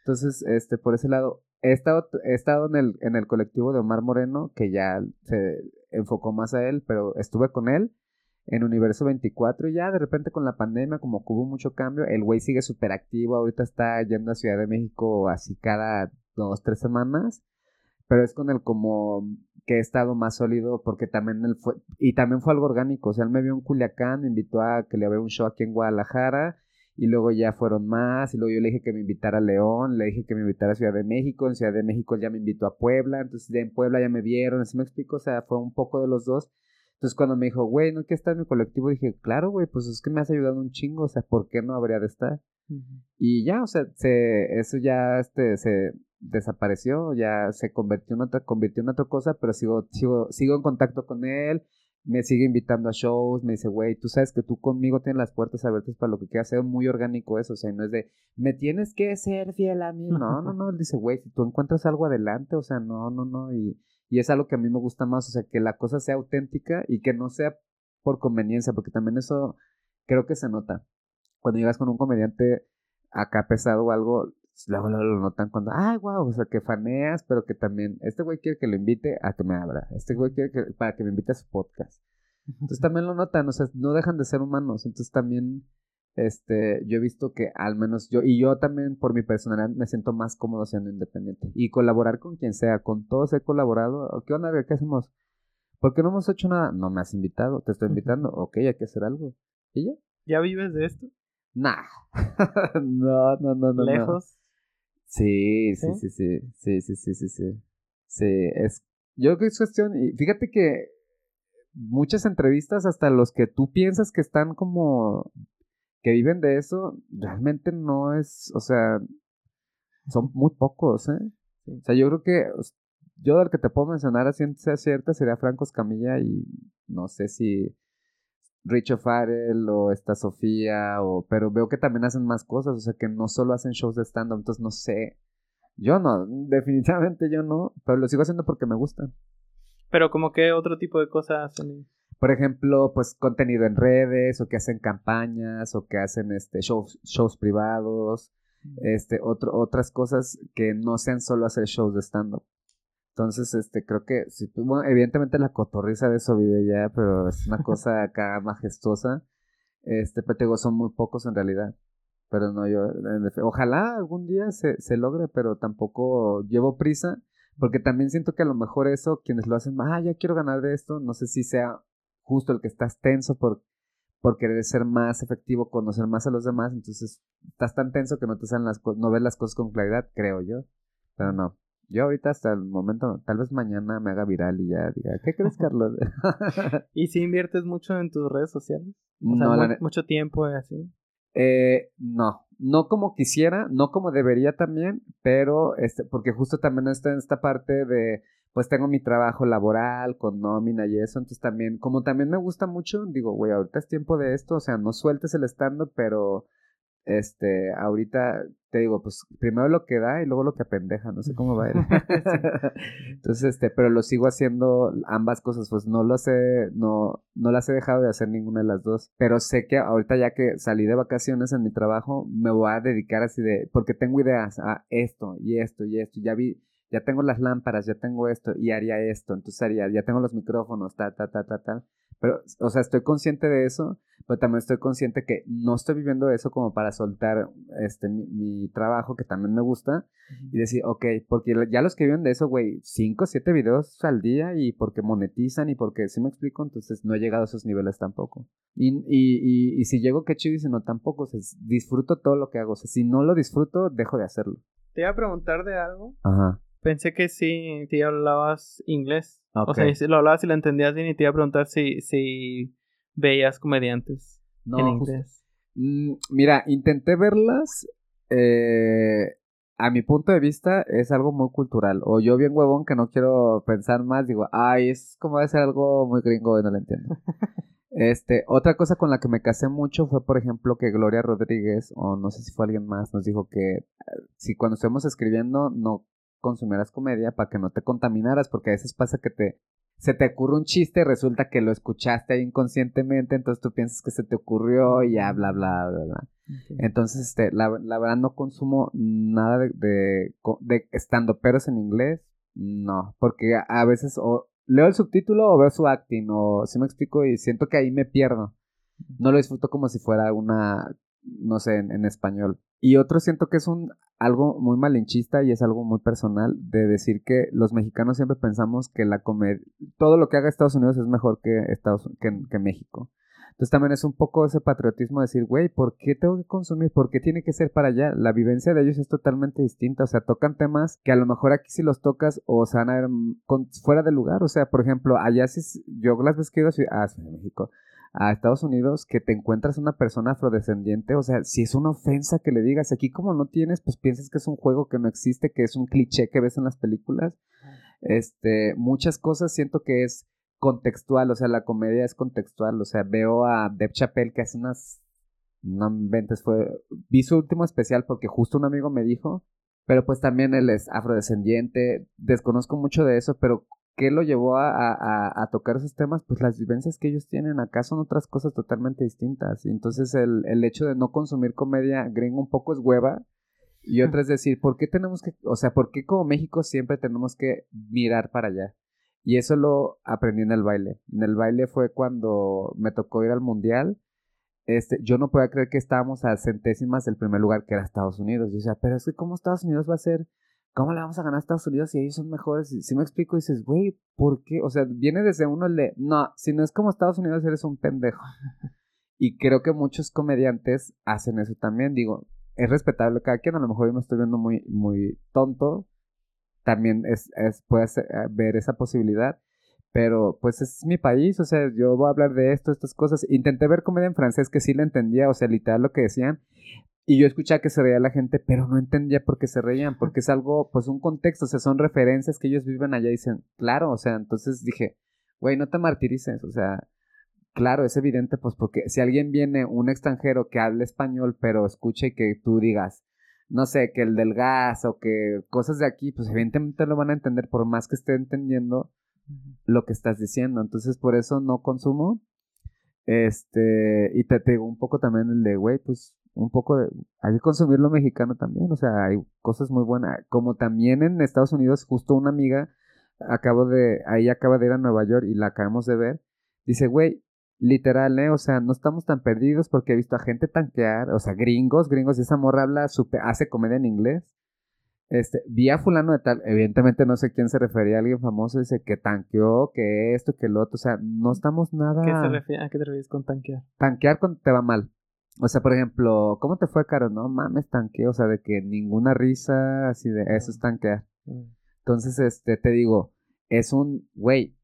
Entonces, este, por ese lado, he estado, he estado en el, en el colectivo de Omar Moreno, que ya se enfocó más a él, pero estuve con él en Universo 24 y ya de repente con la pandemia, como hubo mucho cambio, el güey sigue súper activo, ahorita está yendo a Ciudad de México así cada dos, tres semanas pero es con el como que he estado más sólido porque también él fue, y también fue algo orgánico, o sea, él me vio en Culiacán, me invitó a que le abriera un show aquí en Guadalajara y luego ya fueron más y luego yo le dije que me invitara a León, le dije que me invitara a Ciudad de México, en Ciudad de México ya me invitó a Puebla, entonces ya en Puebla ya me vieron, así me explico, o sea, fue un poco de los dos. Entonces cuando me dijo, güey, ¿no quieres estar en mi colectivo? Dije, claro, güey, pues es que me has ayudado un chingo, o sea, ¿por qué no habría de estar? Y ya, o sea, se, eso ya este, se, desapareció, ya se convirtió en otra, convirtió en otra cosa, pero sigo, sigo, sigo en contacto con él, me sigue invitando a shows, me dice, güey, tú sabes que tú conmigo tienes las puertas abiertas para lo que quieras hacer, muy orgánico eso, o sea, no es de, me tienes que ser fiel a mí, no, no, no, él dice, güey, si tú encuentras algo adelante, o sea, no, no, no, y, y es algo que a mí me gusta más, o sea, que la cosa sea auténtica y que no sea por conveniencia, porque también eso creo que se nota. Cuando llegas con un comediante acá pesado o algo, luego, lo notan cuando, ay, wow, o sea, que faneas, pero que también, este güey quiere que lo invite a que me abra, este güey quiere que, para que me invite a su podcast. Entonces [laughs] también lo notan, o sea, no dejan de ser humanos, entonces también, este, yo he visto que al menos yo, y yo también por mi personalidad me siento más cómodo siendo independiente y colaborar con quien sea, con todos he colaborado, ¿qué onda? ¿Qué hacemos? ¿Por qué no hemos hecho nada? No me has invitado, te estoy invitando, ok, hay que hacer algo. ¿Y ya? ¿Ya vives de esto? Nah. [laughs] no, no, no, no. ¿Lejos? Sí, sí, sí, sí, sí, sí, sí, sí, sí. Es, yo creo que es cuestión, y fíjate que muchas entrevistas, hasta los que tú piensas que están como que viven de eso, realmente no es, o sea, son muy pocos, ¿eh? O sea, yo creo que, yo del que te puedo mencionar, así sea cierta, sería Franco Escamilla y no sé si Richo Farrell o esta Sofía, o, pero veo que también hacen más cosas, o sea que no solo hacen shows de stand-up, entonces no sé. Yo no, [laughs] definitivamente yo no, pero lo sigo haciendo porque me gustan. Pero como que otro tipo de cosas hacen. Por ejemplo, pues contenido en redes, o que hacen campañas, o que hacen este shows, shows privados, este, otro, otras cosas que no sean solo hacer shows de stand-up. Entonces, este, creo que, si, bueno, evidentemente la cotorriza de eso vive ya, pero es una [laughs] cosa acá majestuosa. Este, pero te digo, son muy pocos en realidad. Pero no, yo, ojalá algún día se, se logre, pero tampoco llevo prisa, porque también siento que a lo mejor eso, quienes lo hacen, ah, ya quiero ganar de esto, no sé si sea justo el que estás tenso por, por querer ser más efectivo, conocer más a los demás, entonces estás tan tenso que no te salen las no ves las cosas con claridad, creo yo, pero no. Yo ahorita hasta el momento, tal vez mañana me haga viral y ya diga, ¿qué crees, [laughs] Carlos? [laughs] ¿Y si inviertes mucho en tus redes sociales? O sea, mucho tiempo así. Eh, no, no como quisiera, no como debería también, pero este, porque justo también está en esta parte de, pues tengo mi trabajo laboral con nómina y eso, entonces también, como también me gusta mucho, digo, güey, ahorita es tiempo de esto, o sea, no sueltes el estando, pero este, ahorita te digo, pues primero lo que da y luego lo que apendeja, no sé cómo va a [laughs] ir. Entonces, este, pero lo sigo haciendo ambas cosas, pues no lo sé, no, no las he dejado de hacer ninguna de las dos, pero sé que ahorita ya que salí de vacaciones en mi trabajo, me voy a dedicar así de, porque tengo ideas, a esto y esto y esto, ya vi, ya tengo las lámparas, ya tengo esto y haría esto, entonces haría, ya tengo los micrófonos, ta, ta, ta, ta, ta. Pero, o sea, estoy consciente de eso, pero también estoy consciente que no estoy viviendo eso como para soltar este, mi, trabajo, que también me gusta, y decir, ok, porque ya los que viven de eso, güey, 5, 7 videos al día y porque monetizan y porque, si me explico, entonces no he llegado a esos niveles tampoco. Y, y, y, si llego, qué chido, y si no, tampoco, o sea, disfruto todo lo que hago, o sea, si no lo disfruto, dejo de hacerlo. Te iba a preguntar de algo. Ajá. Pensé que sí, te hablabas inglés. O sea, si lo hablabas y lo entendías bien y te iba a preguntar si, si veías comediantes en inglés. Mm, mira, intenté verlas. Eh, a mi punto de vista es algo muy cultural. O yo bien huevón que no quiero pensar más, digo, ay, es como de ser algo muy gringo y no lo entiendo. [laughs] Este, otra cosa con la que me casé mucho fue, por ejemplo, que Gloria Rodríguez, o no sé si fue alguien más, nos dijo que eh, si cuando estemos escribiendo no consumieras comedia para que no te contaminaras, porque a veces pasa que te se te ocurre un chiste y resulta que lo escuchaste ahí inconscientemente, entonces tú piensas que se te ocurrió y ya bla bla bla bla. Entonces, este, la, verdad no consumo nada de, de, estando peros en inglés, no, porque a, veces o leo el subtítulo o veo su acting, o si me explico y siento que ahí me pierdo. No lo disfruto como si fuera una, no sé, en español. Y otro siento que es un algo muy malinchista y es algo muy personal de decir que los mexicanos siempre pensamos que la comedia, todo lo que haga Estados Unidos es mejor que, Estados, que, México. Entonces también es un poco ese patriotismo de decir, güey, ¿por qué tengo que consumir? ¿Por qué tiene que ser para allá? La vivencia de ellos es totalmente distinta. O sea, tocan temas que a lo mejor aquí si los tocas o se van a ver fuera de lugar. O sea, por ejemplo, allá si yo las veces que he ido a, ah, México, a Estados Unidos que te encuentras una persona afrodescendiente, o sea, si es una ofensa que le digas, aquí como no tienes, pues piensas que es un juego que no existe, que es un cliché que ves en las películas. Este, muchas cosas siento que es contextual, o sea, la comedia es contextual, o sea, veo a Deb Chappelle que hace unas no inventes, fue vi su último especial porque justo un amigo me dijo, pero pues también él es afrodescendiente, desconozco mucho de eso, pero ¿Qué lo llevó a, tocar esos temas? Pues las vivencias que ellos tienen acá son otras cosas totalmente distintas. Entonces el, el hecho de no consumir comedia gringo un poco es hueva. Y otra es decir, ¿por qué tenemos que, o sea, por qué como México siempre tenemos que mirar para allá? Y eso lo aprendí en el baile. En el baile fue cuando me tocó ir al mundial. Este, yo no podía creer que estábamos a centésimas del primer lugar que era Estados Unidos. Y o sea, pero es que cómo Estados Unidos va a ser ¿cómo le vamos a ganar a Estados Unidos si ellos son mejores? Si me explico, dices, güey, ¿por qué? O sea, viene desde uno el de, no, si no es como Estados Unidos, eres un pendejo. [laughs] y creo que muchos comediantes hacen eso también. Digo, es respetable cada quien, a lo mejor yo me estoy viendo muy, muy tonto. También es, es puedes eh, ver esa posibilidad. Pero pues es mi país, o sea, yo voy a hablar de esto, estas cosas. Intenté ver comedia en francés que sí la entendía, o sea, literal lo que decían. Y yo escuchaba que se reía la gente, pero no entendía por qué se reían, porque es algo, pues un contexto, o sea, son referencias que ellos viven allá y dicen, claro, o sea, entonces dije, güey, no te martirices, o sea, claro, es evidente, pues porque si alguien viene, un extranjero que hable español, pero escuche que tú digas, no sé, que el del gas o que cosas de aquí, pues evidentemente lo van a entender por más que esté entendiendo lo que estás diciendo. Entonces, por eso no consumo. Este, y te, te digo un poco también el de, güey, pues un poco de, hay que consumir lo mexicano también, o sea, hay cosas muy buenas, como también en Estados Unidos, justo una amiga, acabo de, ahí acaba de ir a Nueva York y la acabamos de ver, dice, güey, literal, ¿eh? O sea, no estamos tan perdidos porque he visto a gente tanquear, o sea, gringos, gringos, y esa morra habla, super, hace comedia en inglés, este, vi a fulano de tal, evidentemente no sé quién se refería a alguien famoso, dice que tanqueó, que esto, que lo otro, o sea, no estamos nada... ¿Qué se refiere, ¿A qué te refieres con tanquear? Tanquear cuando te va mal. O sea, por ejemplo, ¿cómo te fue, Caro? No mames, tanque, o sea, de que ninguna risa, así de eso es tanquear. Mm. Entonces, este, te digo, es un, güey,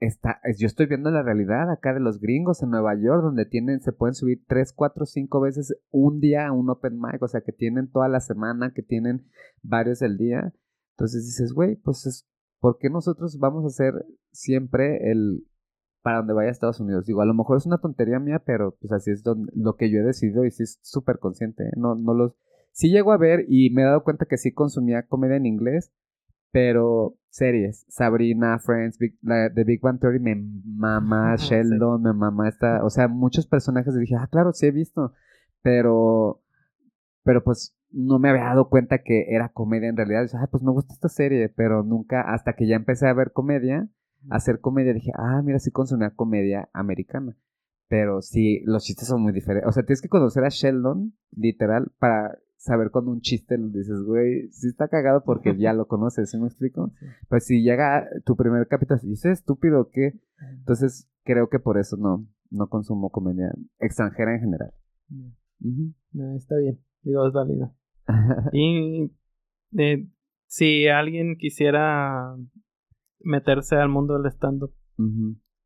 está, yo estoy viendo la realidad acá de los gringos en Nueva York, donde tienen, se pueden subir tres, cuatro, cinco veces un día a un open mic, o sea, que tienen toda la semana, que tienen varios del día. Entonces dices, güey, pues es, ¿por qué nosotros vamos a ser siempre el para donde vaya a Estados Unidos. Digo, a lo mejor es una tontería mía, pero pues así es donde, lo que yo he decidido y sí es súper consciente. ¿eh? No, no los... Sí llego a ver y me he dado cuenta que sí consumía comedia en inglés, pero series, Sabrina, Friends, Big, la, The Big Bang Theory, me mama Sheldon, me mama esta, o sea, muchos personajes dije, ah, claro, sí he visto, pero, pero pues no me había dado cuenta que era comedia en realidad, ah, pues me gusta esta serie, pero nunca, hasta que ya empecé a ver comedia, hacer comedia, dije, ah, mira, sí consumía comedia americana. Pero sí, los chistes son muy diferentes. O sea, tienes que conocer a Sheldon, literal, para saber cuando un chiste lo dices, güey, sí está cagado porque ya lo conoces, ¿sí me explico? Pues si llega tu primer capítulo y dices, estúpido o qué, entonces creo que por eso no, no consumo comedia extranjera en general. no, está bien, digo, es válido. [laughs] y si alguien quisiera meterse al mundo del stand-up,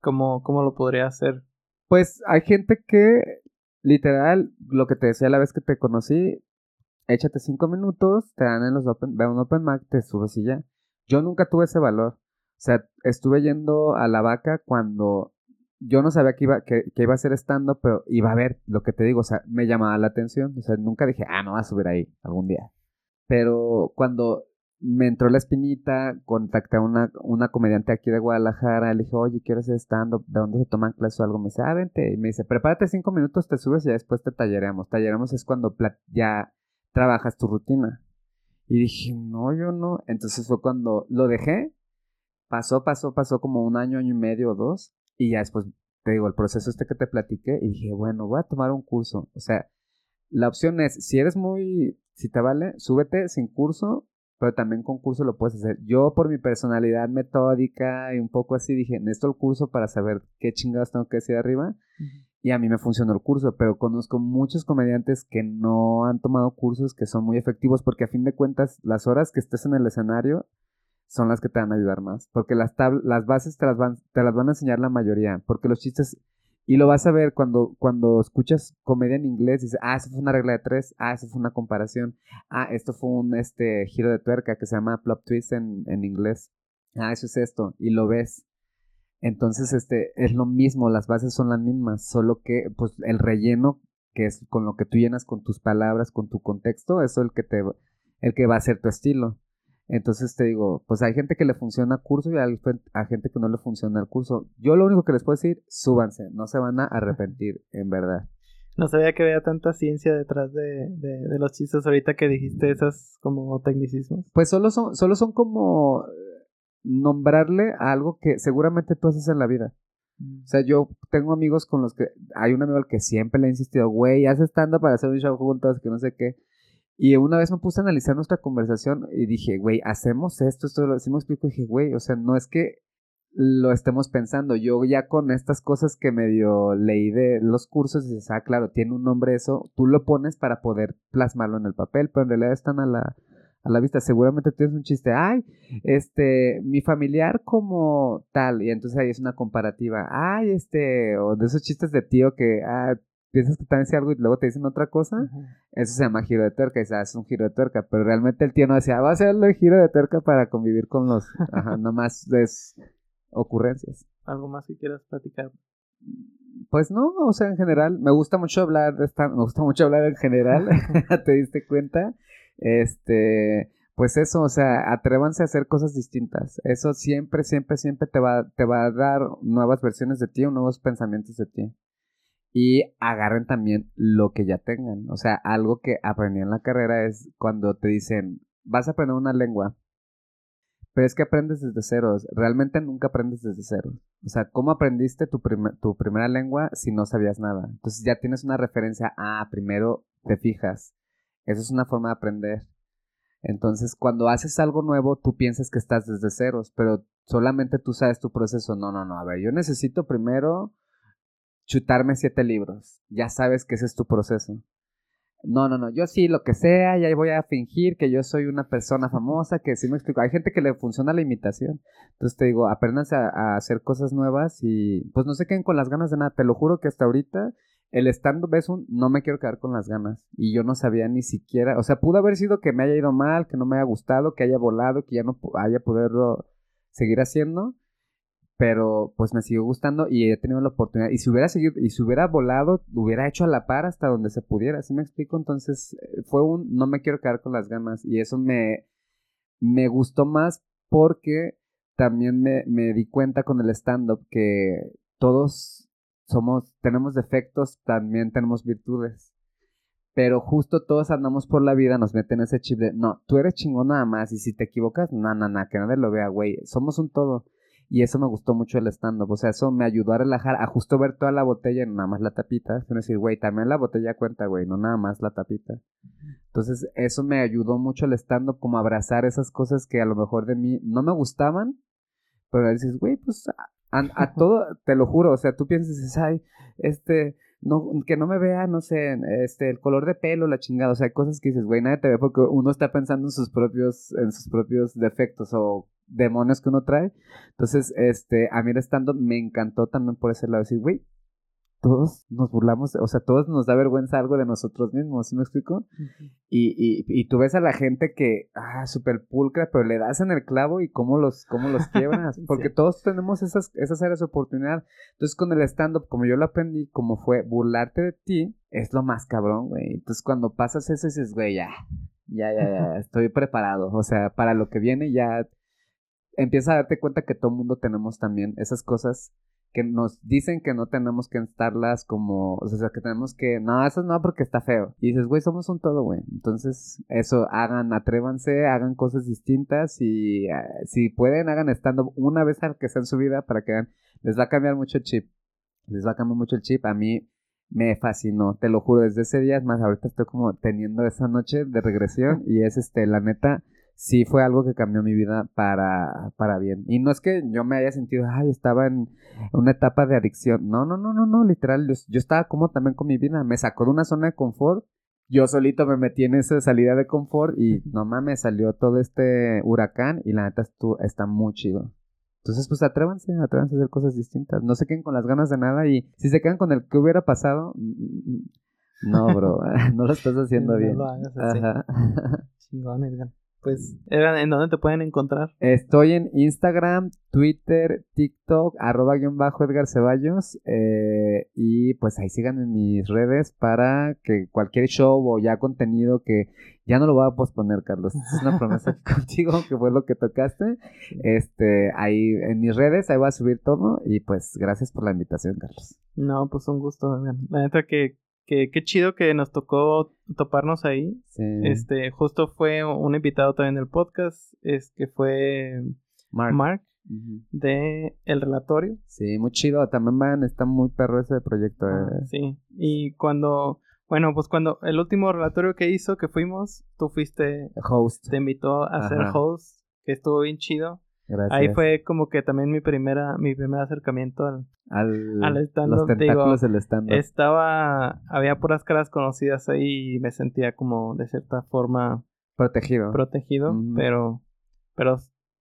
¿cómo, ¿cómo lo podría hacer? Pues hay gente que, literal, lo que te decía la vez que te conocí, échate cinco minutos, te dan en los open, ve un open mic, te subes y ya. Yo nunca tuve ese valor. O sea, estuve yendo a la vaca cuando yo no sabía que iba, que, iba a ser estando, pero iba a ver lo que te digo, o sea, me llamaba la atención. O sea, nunca dije, ah, no va a subir ahí algún día. Pero cuando me entró la espinita, contacté a una, una comediante aquí de Guadalajara, le dije, oye, quiero hacer stand-up, ¿de dónde se toman clases o algo? Me dice, ah, vente, y me dice, prepárate cinco minutos, te subes y después te talleremos. Talleremos es cuando ya trabajas tu rutina. Y dije, no, yo no. Entonces fue cuando lo dejé. Pasó, pasó, pasó como un año, año y medio o dos. Y ya después, te digo, el proceso este que te platiqué. Y dije, bueno, voy a tomar un curso. O sea, la opción es, si eres muy, si te vale, súbete sin curso, pero también con curso lo puedes hacer. Yo por mi personalidad metódica y un poco así dije, necesito el curso para saber qué chingados tengo que decir arriba y a mí me funcionó el curso, pero conozco muchos comediantes que no han tomado cursos que son muy efectivos porque a fin de cuentas las horas que estés en el escenario son las que te van a ayudar más, porque las, las bases te las, van, te las van a enseñar la mayoría, porque los chistes, y lo vas a ver cuando, cuando escuchas comedia en inglés, dices, ah, eso fue una regla de tres, ah, eso fue una comparación, ah, esto fue un este, giro de tuerca que se llama plot twist en, en inglés, ah, eso es esto, y lo ves, entonces, este, es lo mismo, las bases son las mismas, solo que, pues, el relleno, que es con lo que tú llenas con tus palabras, con tu contexto, eso es el que te, el que va a ser tu estilo. Entonces te digo, pues hay gente que le funciona curso y hay, gente que no le funciona el curso. Yo lo único que les puedo decir, súbanse, no se van a arrepentir, en verdad. No sabía que había tanta ciencia detrás de, de, los chistes ahorita que dijiste esas como tecnicismos. Pues solo son, solo son como nombrarle a algo que seguramente tú haces en la vida. Mm. O sea, yo tengo amigos con los que. Hay un amigo al que siempre le he insistido, güey, haz estando para hacer un show juntos, que no sé qué. Y una vez me puse a analizar nuestra conversación y dije, güey, hacemos esto, esto, así me explico. Y dije, güey, o sea, no es que lo estemos pensando. Yo ya con estas cosas que medio leí de los cursos, dices, ah, claro, tiene un nombre eso, tú lo pones para poder plasmarlo en el papel, pero en realidad están a la, a la vista. Seguramente tienes un chiste, ay, este, mi familiar como tal, y entonces ahí es una comparativa, ay, este, o de esos chistes de tío que, ah, piensas que también dice algo y luego te dicen otra cosa, eso se llama giro de tuerca, y ah, es un giro de tuerca, pero realmente el tío no decía, va a hacerlo el giro de tuerca para convivir con los, ajá, [laughs] nomás es ocurrencias. ¿Algo más que quieras platicar? Pues no, o sea, en general, me gusta mucho hablar de esta, me gusta mucho hablar en general, [laughs] [laughs] ¿te diste cuenta? Este, pues eso, o sea, atrévanse a hacer cosas distintas. Eso siempre, siempre, siempre te va, te va a dar nuevas versiones de ti o nuevos pensamientos de ti. Y agarren también lo que ya tengan. O sea, algo que aprendí en la carrera es cuando te dicen, vas a aprender una lengua, pero es que aprendes desde ceros. Realmente nunca aprendes desde cero. O sea, ¿cómo aprendiste tu, tu primera lengua si no sabías nada? Entonces ya tienes una referencia. Ah, primero te fijas eso es una forma de aprender. Entonces, cuando haces algo nuevo, tú piensas que estás desde ceros, pero solamente tú sabes tu proceso. No, no, no. A ver, yo necesito primero chutarme siete libros. Ya sabes que ese es tu proceso. No, no, no. Yo sí, lo que sea, ya voy a fingir que yo soy una persona famosa, que sí me explico. Hay gente que le funciona la imitación. Entonces te digo, aprendas a, a hacer cosas nuevas y pues no se queden con las ganas de nada. Te lo juro que hasta ahorita el stand-up es un no me quiero quedar con las ganas. Y yo no sabía ni siquiera, o sea, pudo haber sido que me haya ido mal, que no me haya gustado, que haya volado, que ya no haya podido seguir haciendo. Pero pues me siguió gustando y he tenido la oportunidad. Y si hubiera seguido, y si hubiera volado, hubiera hecho a la par hasta donde se pudiera, ¿sí me explico? Entonces eh, fue un, no me quiero quedar con las ganas y eso me, me gustó más porque también me, me di cuenta con el stand-up que todos somos, tenemos defectos, también tenemos virtudes. Pero justo todos andamos por la vida, nos meten ese chip de, no, tú eres chingón nada más, y si te equivocas, no, no, no, que nadie lo vea, güey, somos un todo. Y eso me gustó mucho el stand-up. O sea, eso me ayudó a relajar, a justo ver toda la botella y nada más la tapita. Es decir, güey, también la botella cuenta, güey, no nada más la tapita. Entonces, eso me ayudó mucho el stand-up, como abrazar esas cosas que a lo mejor de mí no me gustaban. Pero dices, güey, pues a, [laughs] todo, te lo juro. O sea, tú piensas, ay, este, no, que no me vea, no sé, este, el color de pelo, la chingada. O sea, cosas que dices, güey, nadie te ve porque uno está pensando en sus propios, en sus propios defectos o demonios que uno trae. Entonces, este, a mí el stand me encantó también por ese lado. Decir, güey, todos nos burlamos, o sea, todos nos da vergüenza algo de nosotros mismos, ¿sí me explico? y, y, y, tú ves a la gente que, ah, súper pulcra, pero le das en el clavo y cómo los, cómo los quiebras, [laughs] porque todos tenemos esas, esas áreas de oportunidad. Entonces, con el stand-up, como yo lo aprendí, como fue burlarte de ti, es lo más cabrón, güey. Entonces, cuando pasas eso, dices, güey, ya, ya, ya, ya, [laughs] estoy preparado, o sea, para lo que viene ya empieza a darte cuenta que todo el mundo tenemos también esas cosas que nos dicen que no tenemos que estarlas como, o sea, que tenemos que, no, eso no porque está feo. Y dices, güey, somos un todo, güey. Entonces, eso, hagan, atrévanse, hagan cosas distintas y eh, si pueden, hagan estando una vez al que sea en su vida para que vean, les va a cambiar mucho el chip. Les va a cambiar mucho el chip. A mí me fascinó, te lo juro, desde ese día, es más, ahorita estoy como teniendo esa noche de regresión [laughs] y es este, la neta, sí fue algo que cambió mi vida para, para bien. Y no es que yo me haya sentido, ay, estaba en una etapa de adicción. No, no, no, no, no, literal, yo, estaba como también con mi vida. Me sacó de una zona de confort. Yo solito me metí en esa salida de confort y no mames, salió todo este huracán y la neta está muy chido. Entonces, pues atrévanse, atrévanse a hacer cosas distintas. No se queden con las ganas de nada y si se quedan con el que hubiera pasado, mm, mm, mm, no, bro, [laughs] no lo estás haciendo bien. lo hagas así. [laughs] Chingón, Edgar pues, ¿en dónde te pueden encontrar? Estoy en Instagram, Twitter, TikTok, arroba guion bajo Edgar Ceballos. Eh, y pues ahí sigan en mis redes para que cualquier show o ya contenido que ya no lo voy a posponer, Carlos. Es una promesa [laughs] contigo, que fue lo que tocaste. Este, ahí en mis redes, ahí voy a subir todo. Y pues gracias por la invitación, Carlos. No, pues un gusto. La neta que que qué chido que nos tocó toparnos ahí. Este, justo fue un invitado también del podcast, es que fue Mark, de El Relatorio. Sí, muy chido. También van, está muy perro ese proyecto. Ah, eh. Sí, y cuando, bueno, pues cuando el último relatorio que hizo, que fuimos, tú fuiste host. Te invitó a ser host, que estuvo bien chido. Ahí fue como que también mi primera, mi primer acercamiento al, al, al stand Los tentáculos del stand Estaba, había puras caras conocidas ahí y me sentía como de cierta forma protegido. Protegido, pero, pero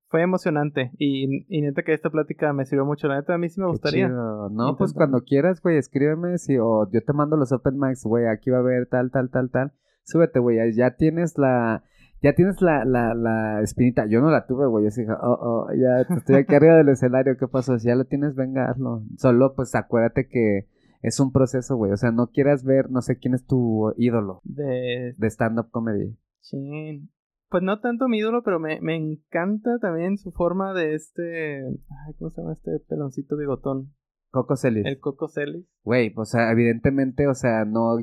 fue emocionante y, y neta que esta plática me sirvió mucho. La neta a mí sí me gustaría. No, pues cuando quieras, güey, escríbeme si, o yo te mando los open mics, güey, aquí va a haber tal, tal, tal, tal. Súbete, güey, ya tienes la ya tienes la, la, la espinita. Yo no la tuve, güey. Yo dije, oh, oh, ya estoy aquí arriba del escenario. ¿Qué pasó? Si ya lo tienes, venga, hazlo. Solo, pues acuérdate que es un proceso, güey. O sea, no quieras ver, no sé quién es tu ídolo de, de stand-up comedy. Sí. Pues no tanto mi ídolo, pero me, me encanta también su forma de este. Ay, ¿Cómo se llama este peloncito bigotón? Coco Celis. El Coco Celis. Güey, pues, o sea, evidentemente, o sea, no.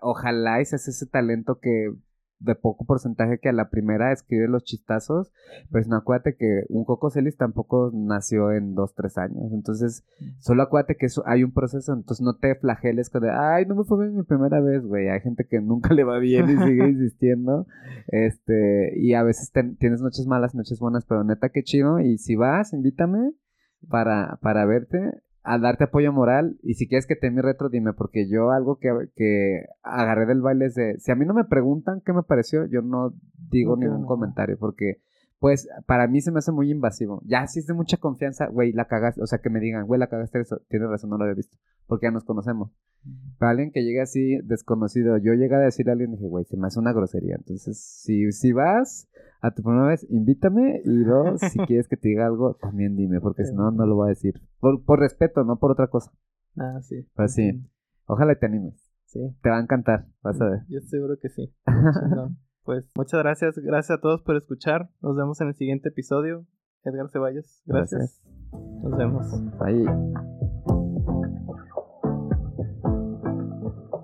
ojalá ese es ese talento que de poco porcentaje que a la primera escribe los chistazos, pues no acuérdate que un Coco Celis tampoco nació en dos, tres años, entonces solo acuérdate que eso, hay un proceso, entonces no te flageles con de, ay, no me fue bien mi primera vez, güey, hay gente que nunca le va bien y sigue [laughs] insistiendo, este, y a veces tienes noches malas, noches buenas, pero neta que chido, y si vas, invítame para, para verte, a darte apoyo moral y si quieres que te mi retro, dime, porque yo algo que, que agarré del baile es de, si a mí no me preguntan qué me pareció, yo no digo ningún comentario, porque pues para mí se me hace muy invasivo. Ya si es de mucha confianza, güey, la cagaste, o sea, que me digan, güey, la cagaste eso, tienes razón, no lo había visto, porque ya nos conocemos. Para alguien que llegue así desconocido, yo llegué a decirle a alguien, dije, güey, se me hace una grosería. Entonces, si, si vas a tu primera vez, invítame y dos, si [laughs] quieres que te diga algo, también dime, porque si no, no lo voy a decir. Por, respeto, no por otra cosa. Ah, sí. Ojalá te animes. Sí. Te va a encantar, vas a ver. Yo seguro que sí. [laughs] pues muchas gracias, gracias a todos por escuchar. Nos vemos en el siguiente episodio. Edgar Ceballos, gracias. gracias. Nos vemos. Bye.